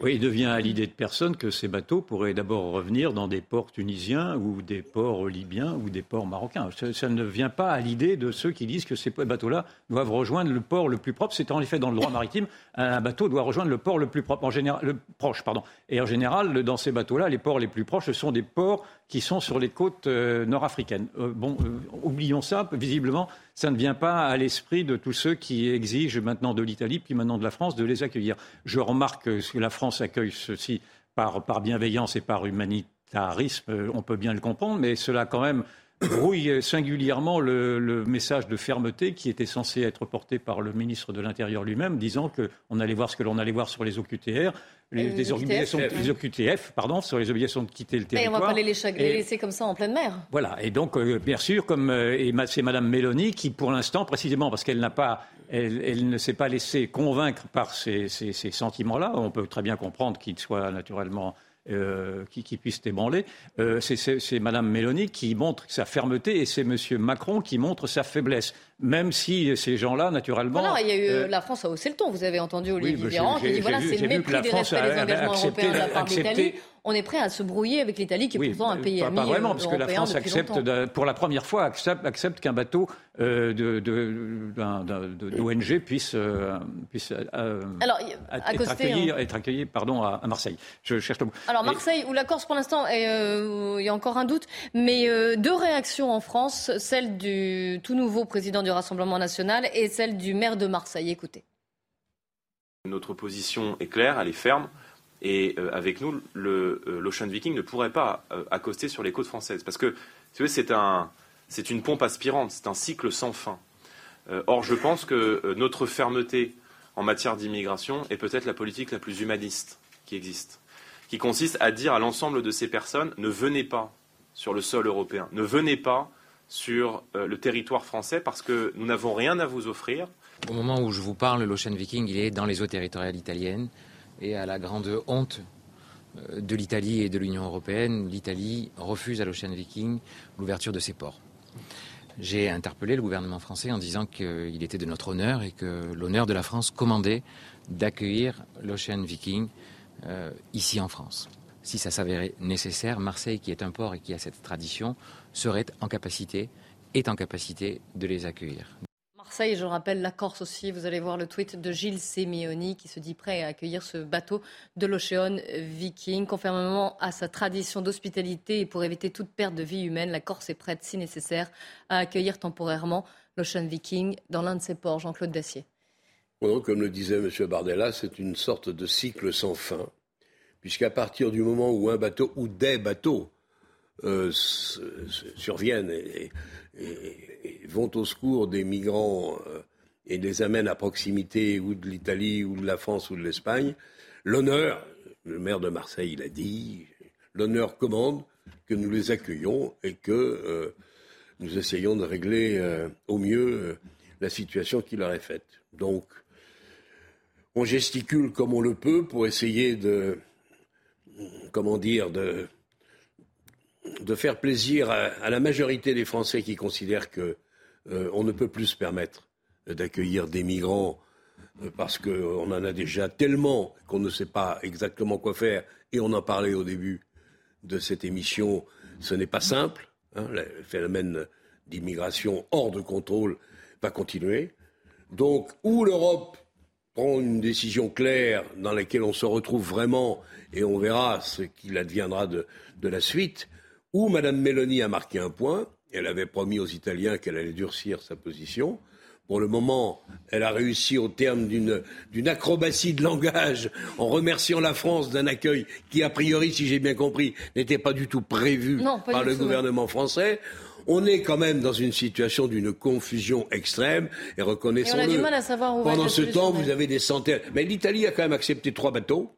oui, il devient à l'idée de personne que ces bateaux pourraient d'abord revenir dans des ports tunisiens ou des ports libyens ou des ports marocains. Ça, ne vient pas à l'idée de ceux qui disent que ces bateaux-là doivent rejoindre le port le plus propre. C'est en effet dans le droit maritime, un bateau doit rejoindre le port le plus propre, en général, le proche, pardon. Et en général, dans ces bateaux-là, les ports les plus proches, ce sont des ports qui sont sur les côtes euh, nord-africaines. Euh, bon, euh, oublions ça. Visiblement, ça ne vient pas à l'esprit de tous ceux qui exigent maintenant de l'Italie, puis maintenant de la France, de les accueillir. Je remarque que la France accueille ceci par, bienveillance et par humanitarisme, euh, on peut bien le comprendre, mais cela quand même brouille singulièrement le, message de fermeté qui était censé être porté par le ministre de l'Intérieur lui-même, disant qu'on allait voir ce que l'on allait voir sur les OQTR, les, les, obligations, les OQTF, pardon, sur les obligations de quitter le territoire. Et on va pas les, laisser comme ça en pleine mer. Voilà, et donc, euh, bien sûr, comme euh, c'est Madame Mélanie qui, pour l'instant, précisément parce qu'elle n'a pas elle, ne s'est pas laissée convaincre par ces, sentiments-là. On peut très bien comprendre qu'ils soient naturellement euh, qui, qui, puisse t'ébranler. Euh, c'est Mme Mélanie qui montre sa fermeté et c'est M. Macron qui montre sa faiblesse. Même si ces gens-là, naturellement. il y a eu, euh, la France a haussé le ton. Vous avez entendu Olivier Véran qui dit voilà, c'est le mépris des respects des engagements européens de la part de l'Italie. On est prêt à se brouiller avec l'Italie, qui est pourtant un pays ami. Pas vraiment, parce que la France accepte, pour la première fois, accepte, accepte qu'un bateau euh, d'ONG puisse, euh, puisse euh, Alors, être, accueilli, hein. être, accueilli, pardon, à, Marseille. Je cherche le mot. Alors, Marseille ou la Corse, pour l'instant, il y a encore un doute, mais deux réactions en France, celle du tout nouveau président du Rassemblement national et celle du maire de Marseille. Écoutez. Notre position est claire, elle est ferme. Et euh, avec nous, l'Ocean Viking ne pourrait pas euh, accoster sur les côtes françaises. Parce que, c'est un, c'est une pompe aspirante, c'est un cycle sans fin. Euh, or, je pense que notre fermeté en matière d'immigration est peut-être la politique la plus humaniste qui existe, qui consiste à dire à l'ensemble de ces personnes ne venez pas sur le sol européen, ne venez pas sur le territoire français parce que nous n'avons rien à vous offrir. Au moment où je vous parle, l'Ocean Viking, il est dans les eaux territoriales italiennes et à la grande honte euh, de l'Italie et de l'Union européenne, l'Italie refuse à l'Ocean Viking l'ouverture de ses ports. J'ai interpellé le gouvernement français en disant qu'il était de notre honneur et que l'honneur de la France commandait d'accueillir l'Ocean Viking euh, ici en France. Si ça s'avérait nécessaire, Marseille, qui est un port et qui a cette tradition, serait en capacité, est en capacité de les accueillir. Marseille, je rappelle la Corse aussi. Vous allez voir le tweet de Gilles Semioni qui se dit prêt à accueillir ce bateau de l'Ocean Viking. Conformément à sa tradition d'hospitalité et pour éviter toute perte de vie humaine, la Corse est prête, si nécessaire, à accueillir temporairement l'Ocean Viking dans l'un de ses ports. Jean-Claude Dacier. comme le disait M. Bardella, c'est une sorte de cycle sans fin, puisqu'à partir du moment où un bateau ou des bateaux euh, surviennent et, vont au secours des migrants euh, et les amènent à proximité ou de l'Italie ou de la France ou de l'Espagne, l'honneur, le maire de Marseille l'a dit, l'honneur commande que nous les accueillons et que euh, nous essayons de régler euh, au mieux la situation qui leur est faite. Donc, on gesticule comme on le peut pour essayer de, comment dire, de, de faire plaisir à, la majorité des Français qui considèrent que euh, on ne peut plus se permettre d'accueillir des migrants euh, parce qu'on en a déjà tellement qu'on ne sait pas exactement quoi faire. Et on en parlait au début de cette émission. Ce n'est pas simple. Hein, le phénomène d'immigration hors de contrôle va continuer. Donc, où l'Europe prend une décision claire dans laquelle on se retrouve vraiment et on verra ce qu'il adviendra de, la suite, où Mme Mélanie a marqué un point, elle avait promis aux Italiens qu'elle allait durcir sa position. Pour le moment, elle a réussi au terme d'une acrobatie de langage en remerciant la France d'un accueil qui, a priori, si j'ai bien compris, n'était pas du tout prévu par le gouvernement français. On est quand même dans une situation d'une confusion extrême et reconnaissons-le. Pendant ce temps, vous avez des centaines. Mais l'Italie a quand même accepté trois bateaux.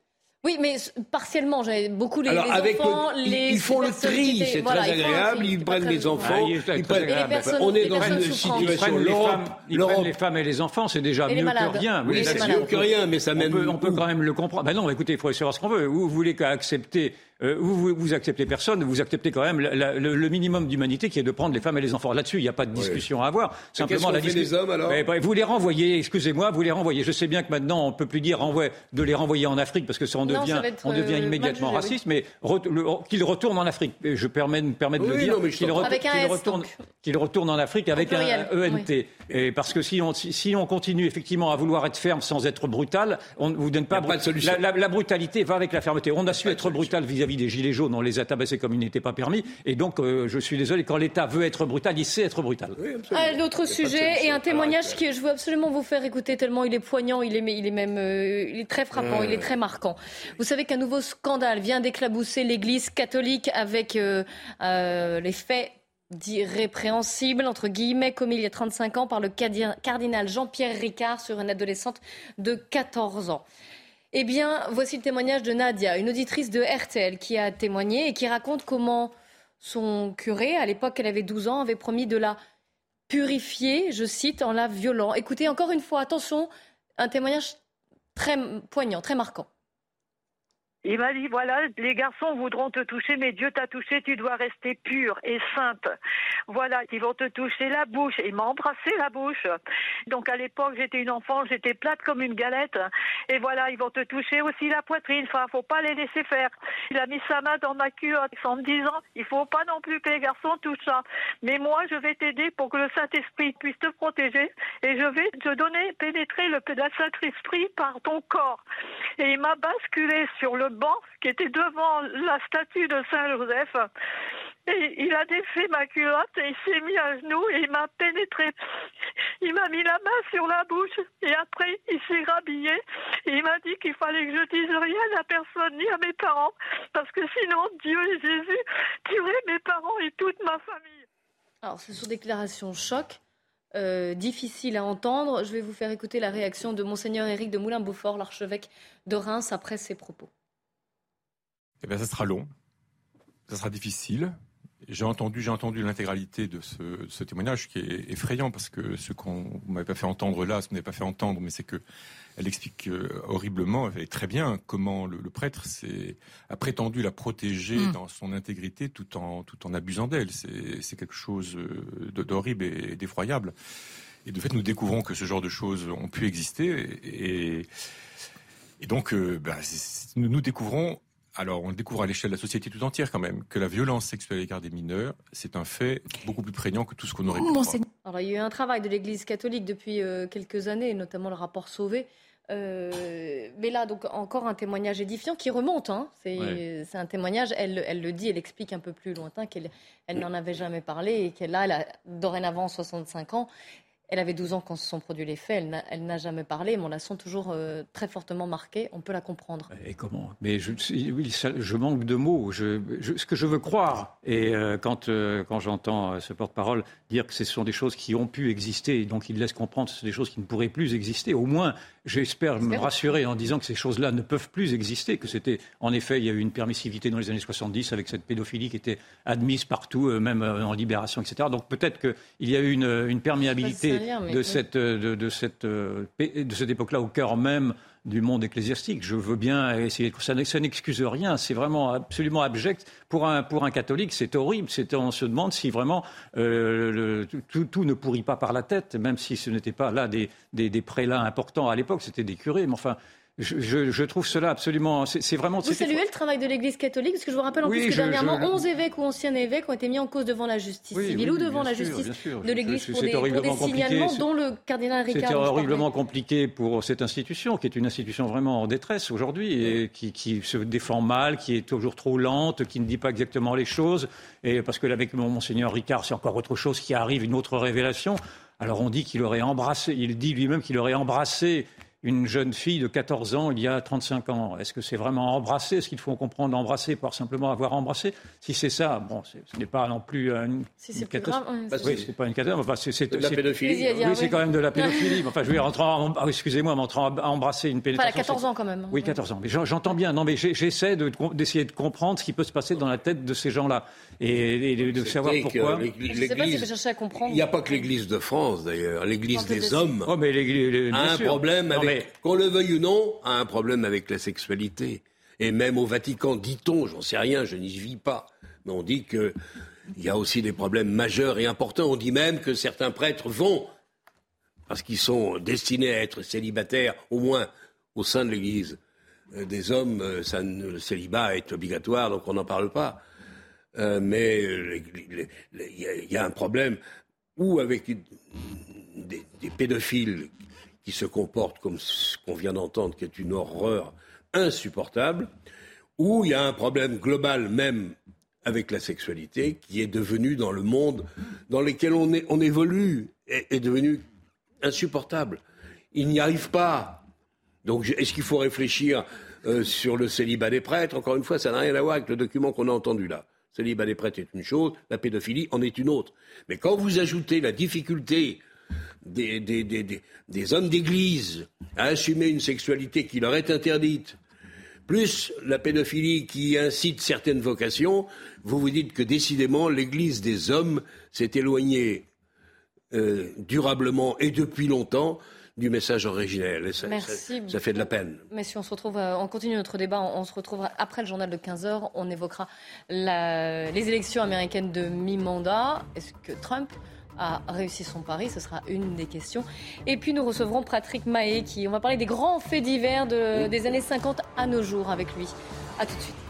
Oui, mais partiellement, j'avais beaucoup les, Alors, les avec enfants, les, ils font le tri, c'est très agréable, ils prennent les enfants, ils prennent... on est dans une situation ils prennent les femmes et les enfants, c'est déjà mieux que rien. Oui, c'est mieux que rien, mais ça mène... On peut quand même le comprendre. Ben non, écoutez, il faut savoir ce qu'on veut. Vous voulez qu'accepter euh, vous, vous, acceptez personne, vous acceptez quand même le, minimum d'humanité qui est de prendre les femmes et les enfants. Là-dessus, il n'y a pas de discussion à avoir. Simplement la discussion. hommes alors bah, Vous les renvoyez, excusez-moi, vous les renvoyez. Je sais bien que maintenant on ne peut plus dire de les renvoyer en Afrique parce que ça on devient, on devient euh, immédiatement raciste, mais qu'ils retournent en Afrique. Je permets, me permets de le dire. Qu'ils retournent, en Afrique avec un, ENT. E et parce que si on, si, on continue effectivement à vouloir être ferme sans être brutal, on vous donne pas. pas de solution. La, brutalité va avec la fermeté. On a su être brutal vis-à-vis des Gilets jaunes, on les a tabassés comme il n'était pas permis. Et donc, euh, je suis désolé, quand l'État veut être brutal, il sait être brutal. Oui, L'autre sujet et un témoignage que je veux absolument vous faire écouter tellement il est poignant, il est, il est même euh, il est très frappant, il est très marquant. Vous savez qu'un nouveau scandale vient d'éclabousser l'Église catholique avec euh, les faits dits répréhensibles, entre guillemets, commis il y a 35 ans par le cardinal Jean-Pierre Ricard sur une adolescente de 14 ans. Eh bien, voici le témoignage de Nadia, une auditrice de RTL qui a témoigné et qui raconte comment son curé, à l'époque elle avait 12 ans, avait promis de la purifier, je cite, en la violant. Écoutez, encore une fois, attention, un témoignage très poignant, très marquant. Il m'a dit, voilà, les garçons voudront te toucher, mais Dieu t'a touché, tu dois rester pure et sainte. Voilà, ils vont te toucher la bouche. Il m'a embrassé la bouche. Donc à l'époque, j'étais une enfant, j'étais plate comme une galette. Et voilà, ils vont te toucher aussi la poitrine. Enfin, faut pas les laisser faire. Il a mis sa main dans ma culotte en me disant, il faut pas non plus que les garçons touchent ça. Mais moi, je vais t'aider pour que le Saint-Esprit puisse te protéger et je vais te donner, pénétrer le Saint-Esprit par ton corps. Et il m'a basculé sur le qui était devant la statue de Saint-Joseph. Et il a défait ma culotte et il s'est mis à genoux et il m'a pénétré. Il m'a mis la main sur la bouche et après il s'est rhabillé et il m'a dit qu'il fallait que je dise rien à personne ni à mes parents parce que sinon Dieu et Jésus tueraient mes parents et toute ma famille. Alors ce sont déclarations choc. Euh, difficiles à entendre. Je vais vous faire écouter la réaction de Monseigneur Éric de Moulin-Beaufort, l'archevêque de Reims, après ces propos. Eh bien, ça sera long, ça sera difficile. J'ai entendu, j'ai entendu l'intégralité de ce, témoignage qui est effrayant parce que ce qu'on m'avait pas fait entendre là, ce qu'on n'avait pas fait entendre, mais c'est que elle explique euh, horriblement et très bien comment le, prêtre a prétendu la protéger mm. dans son intégrité tout en tout en abusant d'elle. C'est quelque chose euh, d'horrible et d'effroyable. Et de fait, nous découvrons que ce genre de choses ont pu exister et, et donc, euh, bah, nous découvrons alors, on découvre à l'échelle de la société tout entière quand même que la violence sexuelle à l'égard des mineurs, c'est un fait beaucoup plus prégnant que tout ce qu'on aurait pu croire. Alors, il y a eu un travail de l'Église catholique depuis euh, quelques années, notamment le rapport Sauvé. Euh, mais là, donc, encore un témoignage édifiant qui remonte. Hein. C'est un témoignage, elle, elle, le dit, elle explique un peu plus lointain qu'elle elle, n'en avait jamais parlé et qu'elle a, elle a dorénavant 65 ans elle avait 12 ans quand se sont produits les faits. Elle n'a jamais parlé, mais on la sent toujours euh, très fortement marquée. On peut la comprendre. Et comment? Mais je, oui, je manque de mots. Je, ce que je veux croire, et euh, quand, euh, quand j'entends ce porte-parole dire que ce sont des choses qui ont pu exister, et donc il laisse comprendre que ce sont des choses qui ne pourraient plus exister, au moins, j'espère me rassurer en disant que ces choses-là ne peuvent plus exister, que c'était, en effet, il y a eu une permissivité dans les années 70 avec cette pédophilie qui était admise partout, même en libération, etc. Donc peut-être qu'il y a eu une, une perméabilité de, cette, de, de, cette, euh, de cette époque-là au cœur même du monde ecclésiastique. Je veux bien essayer. Ça, ça n'excuse rien. C'est vraiment absolument abject pour un pour un catholique. C'est horrible. on se demande si vraiment euh, le, tout, ne pourrit pas par la tête, même si ce n'était pas là des, des, des prélats importants à l'époque. C'était des curés. Mais enfin, je, trouve cela absolument. C'est vraiment. Vous saluez le travail de l'Église catholique Parce que je vous rappelle en plus que dernièrement, 11 évêques ou anciens évêques ont été mis en cause devant la justice civile ou devant la justice de l'Église pour, des, signalements, dont le cardinal Ricard. C'était horriblement compliqué pour cette institution, qui est une institution vraiment en détresse aujourd'hui et qui, se défend mal, qui est toujours trop lente, qui ne dit pas exactement les choses. Et parce que avec Monseigneur Ricard, c'est encore autre chose qui arrive, une autre révélation. Alors on dit qu'il aurait embrassé, il dit lui-même qu'il aurait embrassé une jeune fille de 14 ans il y a 35 ans. Est-ce que c'est vraiment embrasser Est-ce qu'il faut comprendre embrasser par simplement avoir embrassé? Si c'est ça, bon, ce n'est pas non plus une, si c'est catastrophe. oui, c'est pas une catastrophe. Enfin, c'est de la pédophilie. Oui, c'est quand même de la pédophilie. enfin, je vais rentrer en, ah, excusez-moi, à embrasser une pénétration. Enfin, à 14 ans quand même. Oui, 14 ans. Mais j'entends bien. Non, mais j'essaie d'essayer de comprendre ce qui peut se passer dans la tête de ces gens-là et, de, savoir pourquoi. Il n'y a pas que l'Église de France d'ailleurs. L'Église des hommes oh, mais a un problème avec qu'on le veuille ou non, a un problème avec la sexualité. Et même au Vatican, dit-on, j'en sais rien, je n'y vis pas, mais on dit qu'il y a aussi des problèmes majeurs et importants. On dit même que certains prêtres vont, parce qu'ils sont destinés à être célibataires, au moins au sein de l'Église. Euh, des hommes, euh, ça, le célibat est obligatoire, donc on n'en parle pas. Euh, mais il y, a un problème ou avec des pédophiles qui se comporte comme ce qu'on vient d'entendre, qui est une horreur insupportable, ou il y a un problème global même avec la sexualité qui est devenu dans le monde dans lequel on évolue est, devenu insupportable. Il n'y arrive pas. Donc est-ce qu'il faut réfléchir euh, sur le célibat des prêtres? Encore une fois, ça n'a rien à voir avec le document qu'on a entendu là. Le célibat des prêtres est une chose, la pédophilie en est une autre. Mais quand vous ajoutez la difficulté des, des, hommes d'église à assumer une sexualité qui leur est interdite, plus la pédophilie qui incite certaines vocations, vous vous dites que décidément l'église des hommes s'est éloignée euh, durablement et depuis longtemps du message originel. ça, Merci ça, fait de la peine. Mais si on se retrouve, euh, on continue notre débat, on, se retrouvera après le journal de 15h, on évoquera les élections américaines de mi-mandat. Est-ce que Trump a réussi son pari Ce sera une des questions. Et puis nous recevrons Patrick Mahé, qui, on va parler des grands faits divers des années 50 à nos jours avec lui. A tout de suite.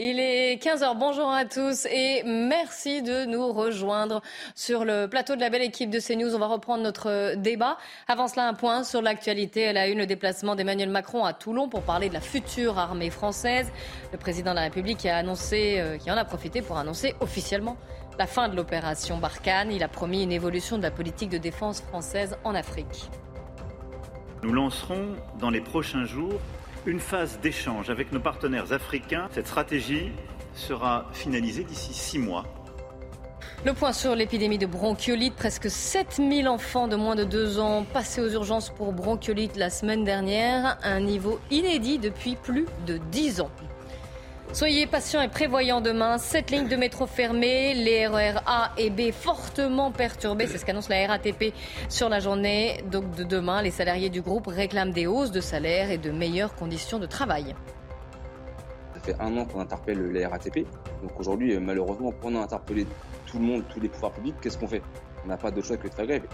Il est 15h, bonjour à tous et merci de nous rejoindre sur le plateau de la belle équipe de CNews. On va reprendre notre débat. Avant cela, un point sur l'actualité. Elle a eu le déplacement d'Emmanuel Macron à Toulon pour parler de la future armée française. Le président de la République a annoncé, euh, qui en a profité pour annoncer officiellement la fin de l'opération Barkhane. Il a promis une évolution de la politique de défense française en Afrique. Nous lancerons dans les prochains jours une phase d'échange avec nos partenaires africains. Cette stratégie sera finalisée d'ici six mois. Le point sur l'épidémie de bronchiolite. Presque 7000 enfants de moins de 2 ans passés aux urgences pour bronchiolite la semaine dernière. Un niveau inédit depuis plus de 10 ans. Soyez patients et prévoyants demain. Sept lignes de métro fermées, les RER A et B fortement perturbées. C'est ce qu'annonce la RATP sur la journée. Donc de demain, les salariés du groupe réclament des hausses de salaire et de meilleures conditions de travail. Ça fait un an qu'on interpelle la RATP. Donc aujourd'hui, malheureusement, pendant interpeller tout le monde, tous les pouvoirs publics, qu'est-ce qu'on fait? On n'a pas d'autre choix que de faire grève.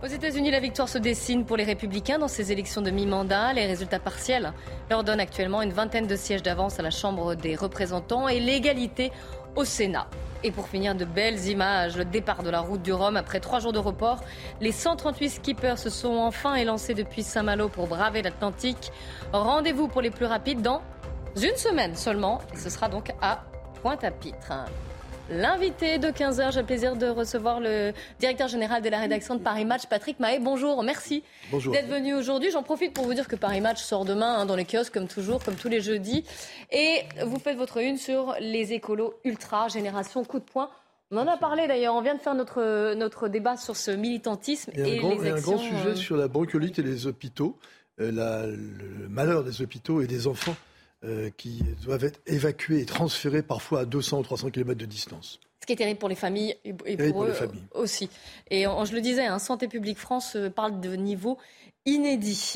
Aux États-Unis, la victoire se dessine pour les républicains dans ces élections de mi-mandat. Les résultats partiels leur donnent actuellement une vingtaine de sièges d'avance à la Chambre des représentants et l'égalité au Sénat. Et pour finir, de belles images, le départ de la route du Rhum après trois jours de report. Les 138 skippers se sont enfin élancés depuis Saint-Malo pour braver l'Atlantique. Rendez-vous pour les plus rapides dans une semaine seulement. Et ce sera donc à Pointe-à-Pitre. L'invité de 15h, j'ai le plaisir de recevoir le directeur général de la rédaction de Paris Match, Patrick Mahé. Bonjour, merci d'être venu aujourd'hui. J'en profite pour vous dire que Paris Match sort demain hein, dans les kiosques, comme toujours, comme tous les jeudis. Et vous faites votre une sur les écolos ultra, génération coup de poing. On en a parlé d'ailleurs, on vient de faire notre, notre débat sur ce militantisme. Et, un, grand, un grand sujet euh, sur la bronchiolite et les hôpitaux, euh, le malheur des hôpitaux et des enfants qui doivent être évacués et transférés parfois à 200 ou 300 km de distance. Qui est terrible pour les familles et, pour, eux aussi. Et je le disais, hein, Santé publique France euh, parle de niveau inédit.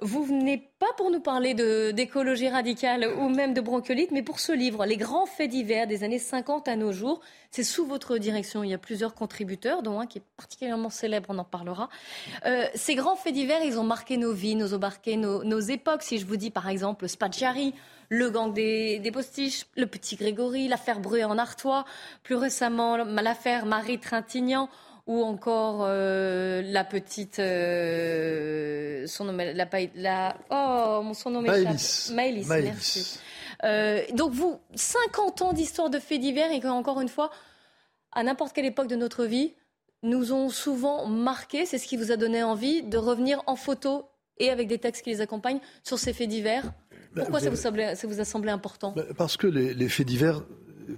Vous venez pas pour nous parler d'écologie radicale ou même de bronchiolite, mais pour ce livre, Les grands faits divers des années 50 à nos jours. C'est sous votre direction. Il y a plusieurs contributeurs, dont un qui est particulièrement célèbre, on en parlera. Euh, ces grands faits divers, ils ont marqué nos vies, nos embarqués, nos, nos époques. Si je vous dis par exemple Spaggiari, le gang des, des postiches, le petit Grégory, l'affaire Bruet en Artois, plus récemment l'affaire Marie Trintignant ou encore euh, la petite euh, son nom la, la oh son nom Maëlys. Maëlys, merci. Euh, donc vous 50 ans d'histoire de faits divers et encore une fois à n'importe quelle époque de notre vie nous ont souvent marqué, c'est ce qui vous a donné envie de revenir en photo et avec des textes qui les accompagnent sur ces faits divers. Bah, Pourquoi ça, vous ça, vous a semblé important bah, Parce que les, faits divers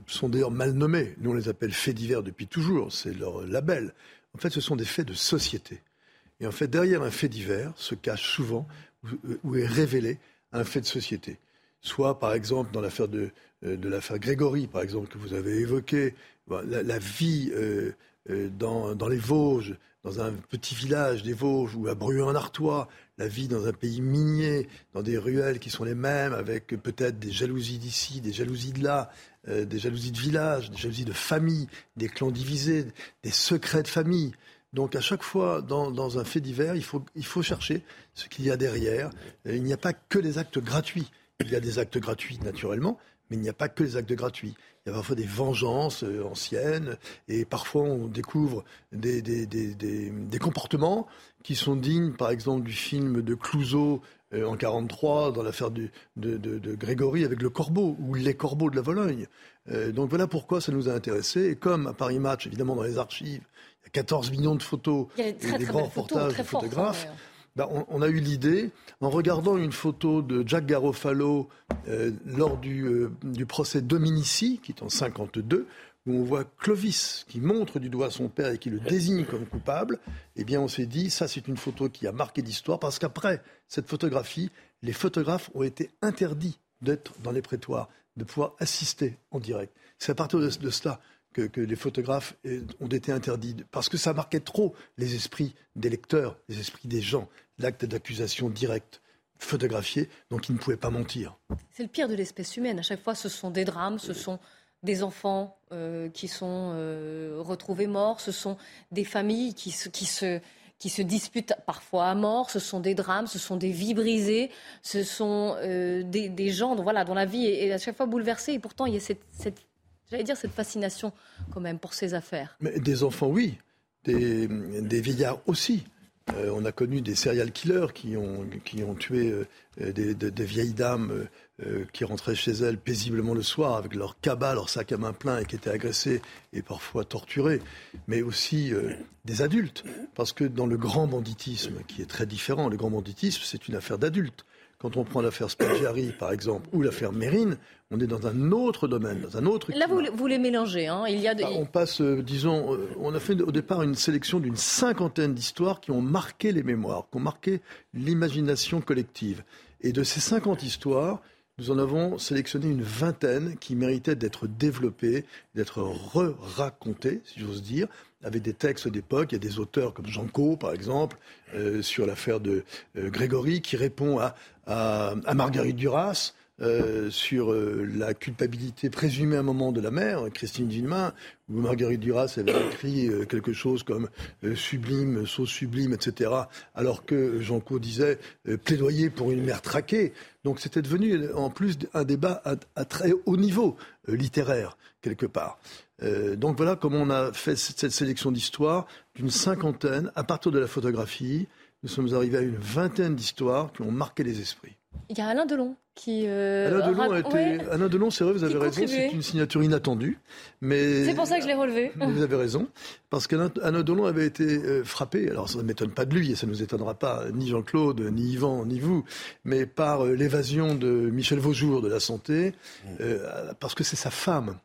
sont d'ailleurs mal nommés. Nous, on les appelle faits divers depuis toujours, c'est leur label. En fait, ce sont des faits de société. Et en fait, derrière un fait divers se cache souvent, ou est révélé, un fait de société. Soit, par exemple, dans l'affaire de, euh, l'affaire Grégory, par exemple, que vous avez évoqué, la, vie euh, euh, dans, dans, les Vosges, dans un petit village des Vosges ou à Bruy-en-Artois, la vie dans un pays minier, dans des ruelles qui sont les mêmes, avec peut-être des jalousies d'ici, des jalousies de là, euh, des jalousies de village, des jalousies de famille, des clans divisés, des secrets de famille. Donc à chaque fois, dans, un fait divers, il faut, il faut chercher ce qu'il y a derrière. il n'y a pas que des actes gratuits. Il y a des actes gratuits naturellement, mais il n'y a pas que des actes gratuits. Il y a parfois des vengeances euh, anciennes et parfois on découvre des, des, des, des, comportements qui sont dignes, par exemple, du film de Clouseau euh, en 43 dans l'affaire de, de, de, Grégory avec le corbeau ou les corbeaux de la Vologne. Euh, donc voilà pourquoi ça nous a intéressés. Et comme à Paris Match, évidemment, dans les archives, il y a 14 millions de photos et des grands reportages de photographes. Ben, on, a eu l'idée, en regardant une photo de Jack Garofalo euh, lors du, euh, du, procès Dominici, qui est en 52, où on voit Clovis qui montre du doigt son père et qui le désigne comme coupable, eh bien on s'est dit, ça c'est une photo qui a marqué l'histoire, parce qu'après cette photographie, les photographes ont été interdits d'être dans les prétoires, de pouvoir assister en direct. C'est à partir de, cela que, les photographes ont été interdits, parce que ça marquait trop les esprits des lecteurs, les esprits des gens, l'acte d'accusation direct photographié, donc ils ne pouvaient pas mentir. C'est le pire de l'espèce humaine. À chaque fois, ce sont des drames, ce sont des enfants euh, qui sont euh, retrouvés morts, ce sont des familles qui qui se qui se disputent parfois à mort. Ce sont des drames, ce sont des vies brisées, ce sont euh, des, gens dont, voilà, dont la vie est, à chaque fois bouleversée. Et pourtant, il y a cette, j'allais dire, cette fascination quand même pour ces affaires. Mais des enfants, oui. Des, vieillards aussi. On a connu des serial killers qui ont, qui ont tué des, vieilles dames euh, qui rentraient chez elles paisiblement le soir avec leur cabas, leur sac à main plein et qui étaient agressées et parfois torturées, mais aussi des adultes. Parce que dans le grand banditisme, qui est très différent, le grand banditisme, c'est une affaire d'adultes. Quand on prend l'affaire Spaggiari, par exemple, ou l'affaire Mérine, on est dans un autre domaine, dans un autre. Là, vous, les mélangez. Hein. Il y a bah, on passe, euh, disons, euh, on a fait au départ une sélection d'une cinquantaine d'histoires qui ont marqué les mémoires, qui ont marqué l'imagination collective. Et de ces cinquante histoires, nous en avons sélectionné une vingtaine qui méritaient d'être développées, d'être re-racontées, si j'ose dire, avec des textes d'époque. Il y a des auteurs comme Jean Co, par exemple, euh, sur l'affaire de Grégory, qui répond à, à, Marguerite Duras. Euh, sur euh, la culpabilité présumée à un moment de la mère, Christine Villemain, où Marguerite Duras avait écrit euh, quelque chose comme sublime, sauce sublime, etc., alors que Jean Co disait plaidoyer pour une mère traquée. Donc c'était devenu en plus un débat à, très haut niveau littéraire, quelque part. donc voilà comment on a fait cette sélection d'histoires d'une cinquantaine à partir de la photographie, nous sommes arrivés à une vingtaine d'histoires qui ont marqué les esprits. Il y a Alain Delon qui. Euh, Alain, Delon a été... Alain Delon, c'est vrai, vous avez raison, c'est une signature inattendue. Mais... C'est pour ça que je l'ai relevé. Vous avez raison, parce qu'Alain Delon avait été euh, frappé, alors ça ne m'étonne pas de lui, et ça ne nous étonnera pas, ni Jean-Claude, ni Yvan, ni vous, mais par euh, l'évasion de Michel Vaujour de la santé, parce que c'est sa femme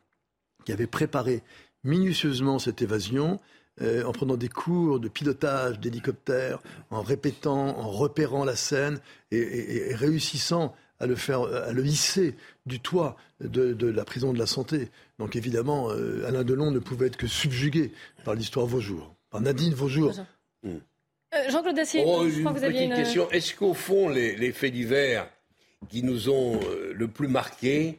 qui avait préparé minutieusement cette évasion euh, en prenant des cours de pilotage d'hélicoptère, en répétant, en repérant la scène et, réussissant à le faire, à le hisser du toit de, la prison de la santé. Donc évidemment, euh, Alain Delon ne pouvait être que subjugué par l'histoire Vaujour, par Nadine Vaujour. Euh, Jean-Claude Dacier, oh, je crois que vous aviez une question. Est-ce qu'au fond, les, faits divers qui nous ont le plus marqués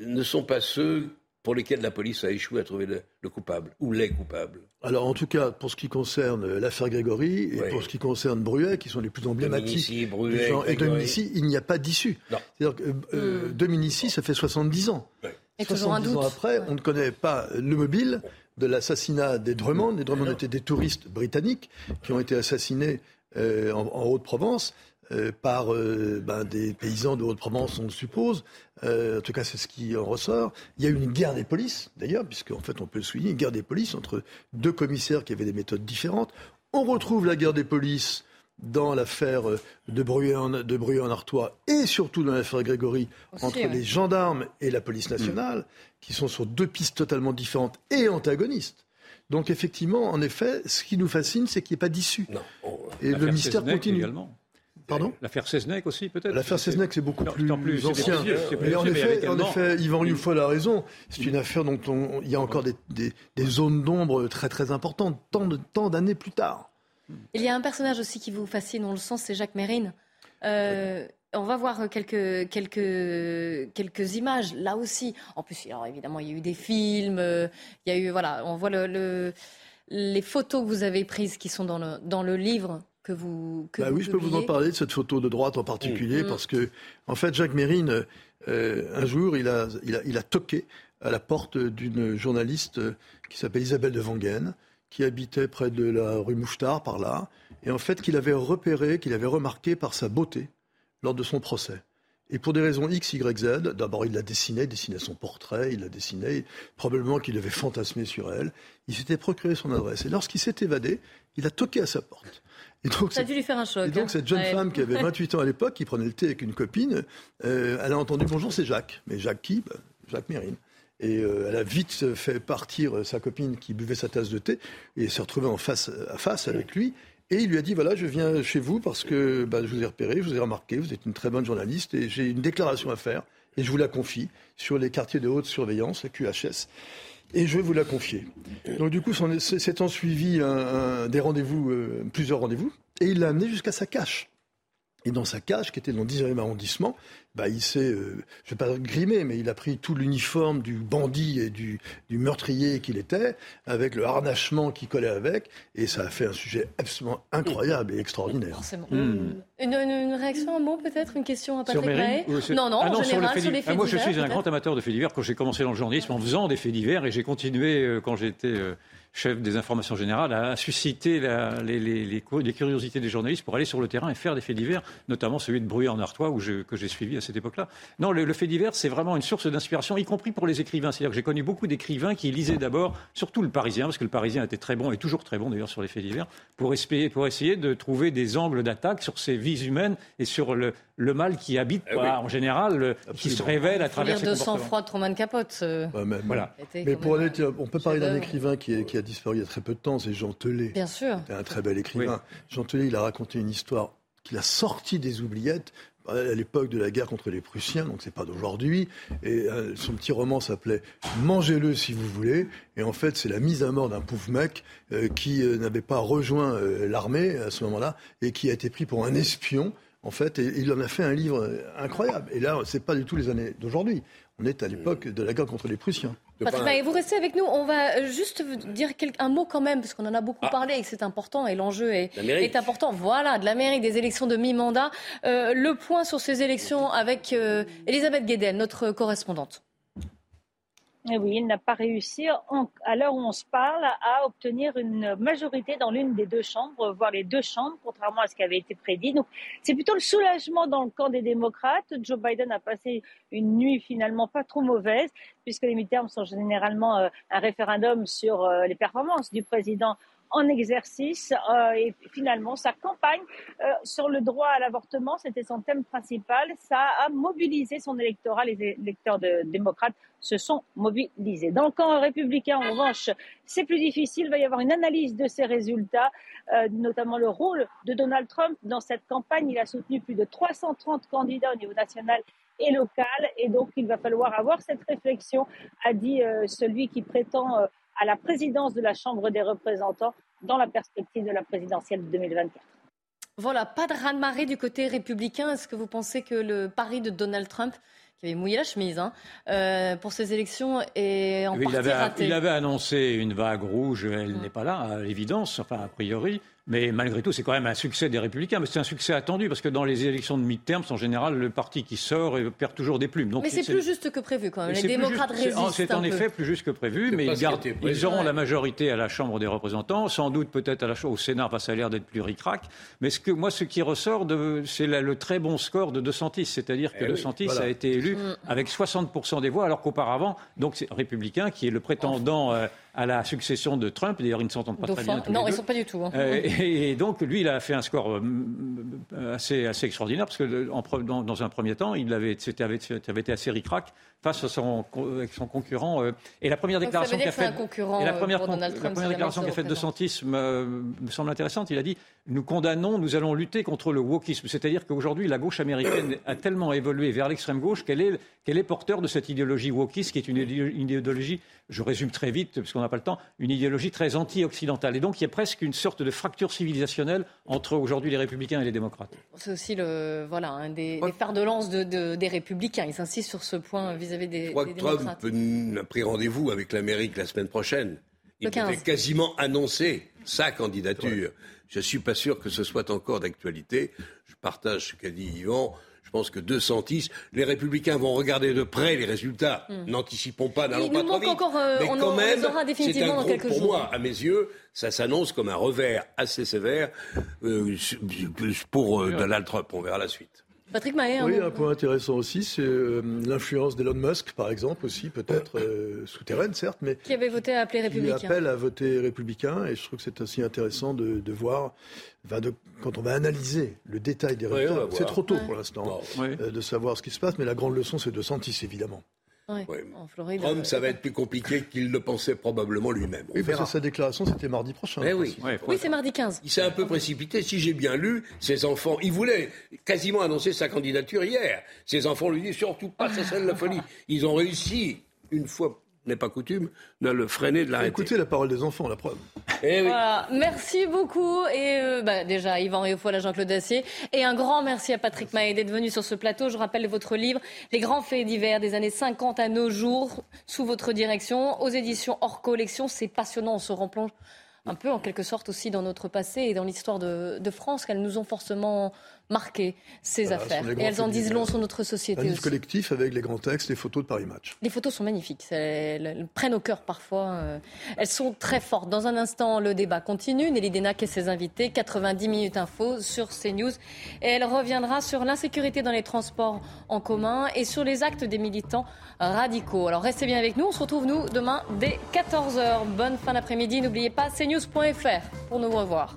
ne sont pas ceux pour lesquels la police a échoué à trouver le, coupable ou les coupables Alors en tout cas, pour ce qui concerne l'affaire Grégory et pour ce qui concerne Bruet, qui sont les plus emblématiques et Dominici, il n'y a pas d'issue. C'est-à-dire que euh, hmm. Dominici, ça fait 70 ans. Et 70 ans après, on ne connaît pas le mobile de l'assassinat des Drummond. Les Drummond étaient des touristes britanniques qui ont été assassinés euh, en Haute-Provence. Euh, par euh, ben, des paysans de Haute-Provence, on le suppose. Euh, en tout cas, c'est ce qui en ressort. Il y a eu une guerre des polices, d'ailleurs, puisqu'en fait, on peut le souligner, une guerre des polices entre deux commissaires qui avaient des méthodes différentes. On retrouve la guerre des polices dans l'affaire de Bruy en Artois et surtout dans l'affaire Grégory entre les gendarmes et la police nationale, qui sont sur deux pistes totalement différentes et antagonistes. Donc effectivement, en effet, ce qui nous fascine, c'est qu'il n'y ait pas d'issue. Et le mystère continue. Également. Pardon? L'affaire Seznec aussi, peut-être? L'affaire Seznec, c'est beaucoup plus, plus, ancien. Mais en effet, en effet, Yvan Rioufol a raison. C'est une affaire dont il y a encore des, des, zones d'ombre très très importantes, tant, de, tant d'années plus tard. Il y a un personnage aussi qui vous fascine, on le sent, c'est Jacques Mérine. Euh, on va voir quelques, quelques, quelques images, là aussi. En plus, alors évidemment, il y a eu des films, euh, il y a eu, voilà, on voit le, les photos que vous avez prises qui sont dans le, dans le livre que vous bah Oui, je peux vous en parler de cette photo de droite en particulier, mm. parce que, en fait, Jacques Mérine, euh, un jour, il a, il, a, il a toqué à la porte d'une journaliste qui s'appelle Isabelle de Vangen, qui habitait près de la rue Mouchetard, par là, et en fait, qu'il avait repéré, qu'il avait remarqué par sa beauté lors de son procès. Et pour des raisons X, Y, Z, d'abord il l'a dessinée, dessinait son portrait, il l'a dessiné, probablement qu'il avait fantasmé sur elle. Il s'était procuré son adresse. Et lorsqu'il s'est évadé, il a toqué à sa porte. Et donc, Ça a dû lui faire un choc. Et donc, hein. cette jeune femme qui avait 28 ans à l'époque, qui prenait le thé avec une copine, euh, elle a entendu Bonjour, c'est Jacques. Mais Jacques qui? Bah, Jacques Mérine. Et euh, elle a vite fait partir sa copine qui buvait sa tasse de thé et s'est retrouvée en face à face avec lui. Et il lui a dit voilà, je viens chez vous parce que bah, je vous ai repéré, je vous ai remarqué, vous êtes une très bonne journaliste et j'ai une déclaration à faire et je vous la confie sur les quartiers de haute surveillance, les QHS. Et je vais vous la confier. Donc du coup, c'est en suivi des rendez-vous, euh, plusieurs rendez-vous, et il l'a amené jusqu'à sa cache. Et dans sa cage, qui était dans le 10e arrondissement, bah, il s'est, euh, je ne vais pas grimer, mais il a pris tout l'uniforme du bandit et du, meurtrier qu'il était, avec le harnachement qui collait avec, et ça a fait un sujet absolument incroyable et extraordinaire. Hmm. Une, réaction, un mot peut-être, une question à Patrick Mahé Non, non, ah en général, sur les faits, ah, Moi, je suis un grand amateur de faits divers. Quand j'ai commencé dans le journalisme en faisant des faits divers, et j'ai continué euh, quand j'étais... Euh, chef des informations générales, a suscité les, curiosités des journalistes pour aller sur le terrain et faire des faits divers, notamment celui de Bruy en Artois que j'ai suivi à cette époque-là. Non, le, fait divers, c'est vraiment une source d'inspiration, y compris pour les écrivains. C'est-à-dire que j'ai connu beaucoup d'écrivains qui lisaient d'abord, surtout le Parisien, parce que le Parisien était très bon et toujours très bon d'ailleurs sur les faits divers, pour, pour essayer de trouver des angles d'attaque sur ces vies humaines et sur le, le mal qui habite, eh en général, qui se révèle à travers ces de sang-froid de Truman Capote. voilà. Mais pour aller, on peut parler d'un écrivain qui, qui, a disparu il y a très peu de temps, c'est Jean Telet. Bien sûr. C'est un très bel écrivain. Jean Telet, il a raconté une histoire qu'il a sortie des oubliettes à l'époque de la guerre contre les Prussiens, donc c'est pas d'aujourd'hui. Et euh, son petit roman s'appelait Mangez-le si vous voulez. Et en fait, c'est la mise à mort d'un pauvre mec euh, qui euh, n'avait pas rejoint l'armée à ce moment-là et qui a été pris pour un espion en fait, et il en a fait un livre incroyable. Et là, c'est pas du tout les années d'aujourd'hui. On est à l'époque de la guerre contre les Prussiens. Patrick, vous restez avec nous. On va juste dire un mot quand même, parce qu'on en a beaucoup ah. parlé et que c'est important et l'enjeu est, est, important. Voilà, de l'Amérique, des élections de mi-mandat. Euh, le point sur ces élections avec euh, Elisabeth Guedel, notre correspondante. Eh oui, il n'a pas réussi, à l'heure où on se parle, à obtenir une majorité dans l'une des deux chambres, voire les deux chambres, contrairement à ce qui avait été prédit. Donc, c'est plutôt le soulagement dans le camp des démocrates. Joe Biden a passé une nuit finalement pas trop mauvaise, puisque les midterms sont généralement euh, un référendum sur euh, les performances du président en exercice euh, et finalement sa campagne euh, sur le droit à l'avortement, c'était son thème principal. Ça a mobilisé son électorat. Les électeurs de, démocrates se sont mobilisés. Dans le camp républicain, en revanche, c'est plus difficile. Il va y avoir une analyse de ces résultats, euh, notamment le rôle de Donald Trump dans cette campagne. Il a soutenu plus de 330 candidats au niveau national et local. Et donc, il va falloir avoir cette réflexion, a dit celui qui prétend à la présidence de la Chambre des représentants dans la perspective de la présidentielle de 2024. Voilà, pas de raz-de-marée du côté républicain. Est-ce que vous pensez que le pari de Donald Trump, qui avait mouillé la chemise hein, euh, pour ces élections, est en partie il avait, raté Il avait annoncé une vague rouge, elle n'est pas là, à l'évidence, enfin a priori. Mais malgré tout, c'est quand même un succès des Républicains. Mais c'est un succès attendu parce que dans les élections de mi-terme, en général, le parti qui sort perd toujours des plumes. Donc, mais c'est plus juste que prévu quand même. Les démocrates résistent. C'est en effet plus juste que prévu, mais ils, gardent, ils, auront la majorité à la Chambre des représentants, sans doute peut-être à la au Sénat, parce que ça a l'air d'être plus ric-rac. Mais ce que, moi, ce qui ressort, c'est le très bon score de De Santis. C'est-à-dire que eh De Santis a été élu mm. avec 60% des voix, alors qu'auparavant, donc c'est républicain, qui est le prétendant. Euh, à la succession de Trump. D'ailleurs, ils ne s'entendent pas très bien. non, ils ne sont pas du tout. Hein. Euh, et, donc, lui, il a fait un score euh, assez, assez extraordinaire parce que en, dans, dans, un premier temps, il avait, avait, avait été assez ricrac face à son, avec son concurrent. Euh, et la première déclaration qu'a faite la première, la première déclaration qu'a faite de Santis me, me, semble intéressante. Il a dit nous condamnons, nous allons lutter contre le wokisme. C'est-à-dire qu'aujourd'hui, la gauche américaine a tellement évolué vers l'extrême gauche qu'elle est, qu'elle est porteur de cette idéologie wokiste, qui est une idéologie, je résume très vite parce qu'on n'a pas le temps, une idéologie très anti-occidentale. Et donc, il y a presque une sorte de fracture civilisationnelle entre aujourd'hui les républicains et les démocrates. C'est aussi le, voilà, un des, des fers de lance de, des républicains. Ils insistent sur ce point vis-à-vis des, Je crois que Trump a pris rendez-vous avec l'Amérique la semaine prochaine. Il avait quasiment annoncé sa candidature. Je ne suis pas sûr que ce soit encore d'actualité. Je partage ce qu'a dit Yvan. Je pense que 210, les Républicains vont regarder de près les résultats. Hmm. N'anticipons pas, n'allons pas trop vite. Encore, euh, Mais on quand même, c'est un gros, pour moi, à mes yeux, ça s'annonce comme un revers assez sévère euh, pour euh, Donald Trump. On verra la suite. Patrick Mahé, Oui, un point intéressant aussi, c'est euh, l'influence d'Elon Musk, par exemple, aussi, peut-être euh, souterraine, certes, mais. Qui avait voté à appeler républicain. Qui appelle à voter républicain, et je trouve que c'est aussi intéressant de, de voir, de, quand on va analyser le détail des résultats. c'est trop tôt pour l'instant euh, de savoir ce qui se passe, mais la grande leçon, c'est de Santis, évidemment. Trump, ça va être plus compliqué qu'il le pensait probablement lui-même. Oui, parce que sa déclaration, c'était mardi prochain. Eh oui, oui c'est mardi 15. Il s'est un peu précipité. Si j'ai bien lu, ses enfants, il voulait quasiment annoncer sa candidature hier. Ses enfants lui disent surtout pas, c'est celle de la folie. Ils ont réussi, une fois n'est pas coutume, de le freiner, de l'arrêter. Écoutez la parole des enfants, la preuve. Eh voilà. Merci beaucoup. Et euh, bah, déjà, Yvan Réaufoy, Jean-Claude Dacier. Et un grand merci à Patrick Mahé d'être venu sur ce plateau. Je rappelle votre livre, Les grands faits divers des années 50 à nos jours, sous votre direction, aux éditions hors collection. C'est passionnant. On se replonge un peu en quelque sorte aussi dans notre passé et dans l'histoire de, de France, qu'elles nous ont forcément marquer ces affaires. Et elles en disent long sur notre société. Un collectif avec les grands textes, les photos de Paris Match. Les photos sont magnifiques. Elles, prennent au cœur parfois. Euh, elles sont très fortes. Dans un instant, le débat continue. Nelly Denac et ses invités. 90 minutes info sur CNews. Et elle reviendra sur l'insécurité dans les transports en commun et sur les actes des militants radicaux. Alors restez bien avec nous. On se retrouve, nous, demain dès 14h. Bonne fin d'après-midi. N'oubliez pas cnews.fr pour nous revoir.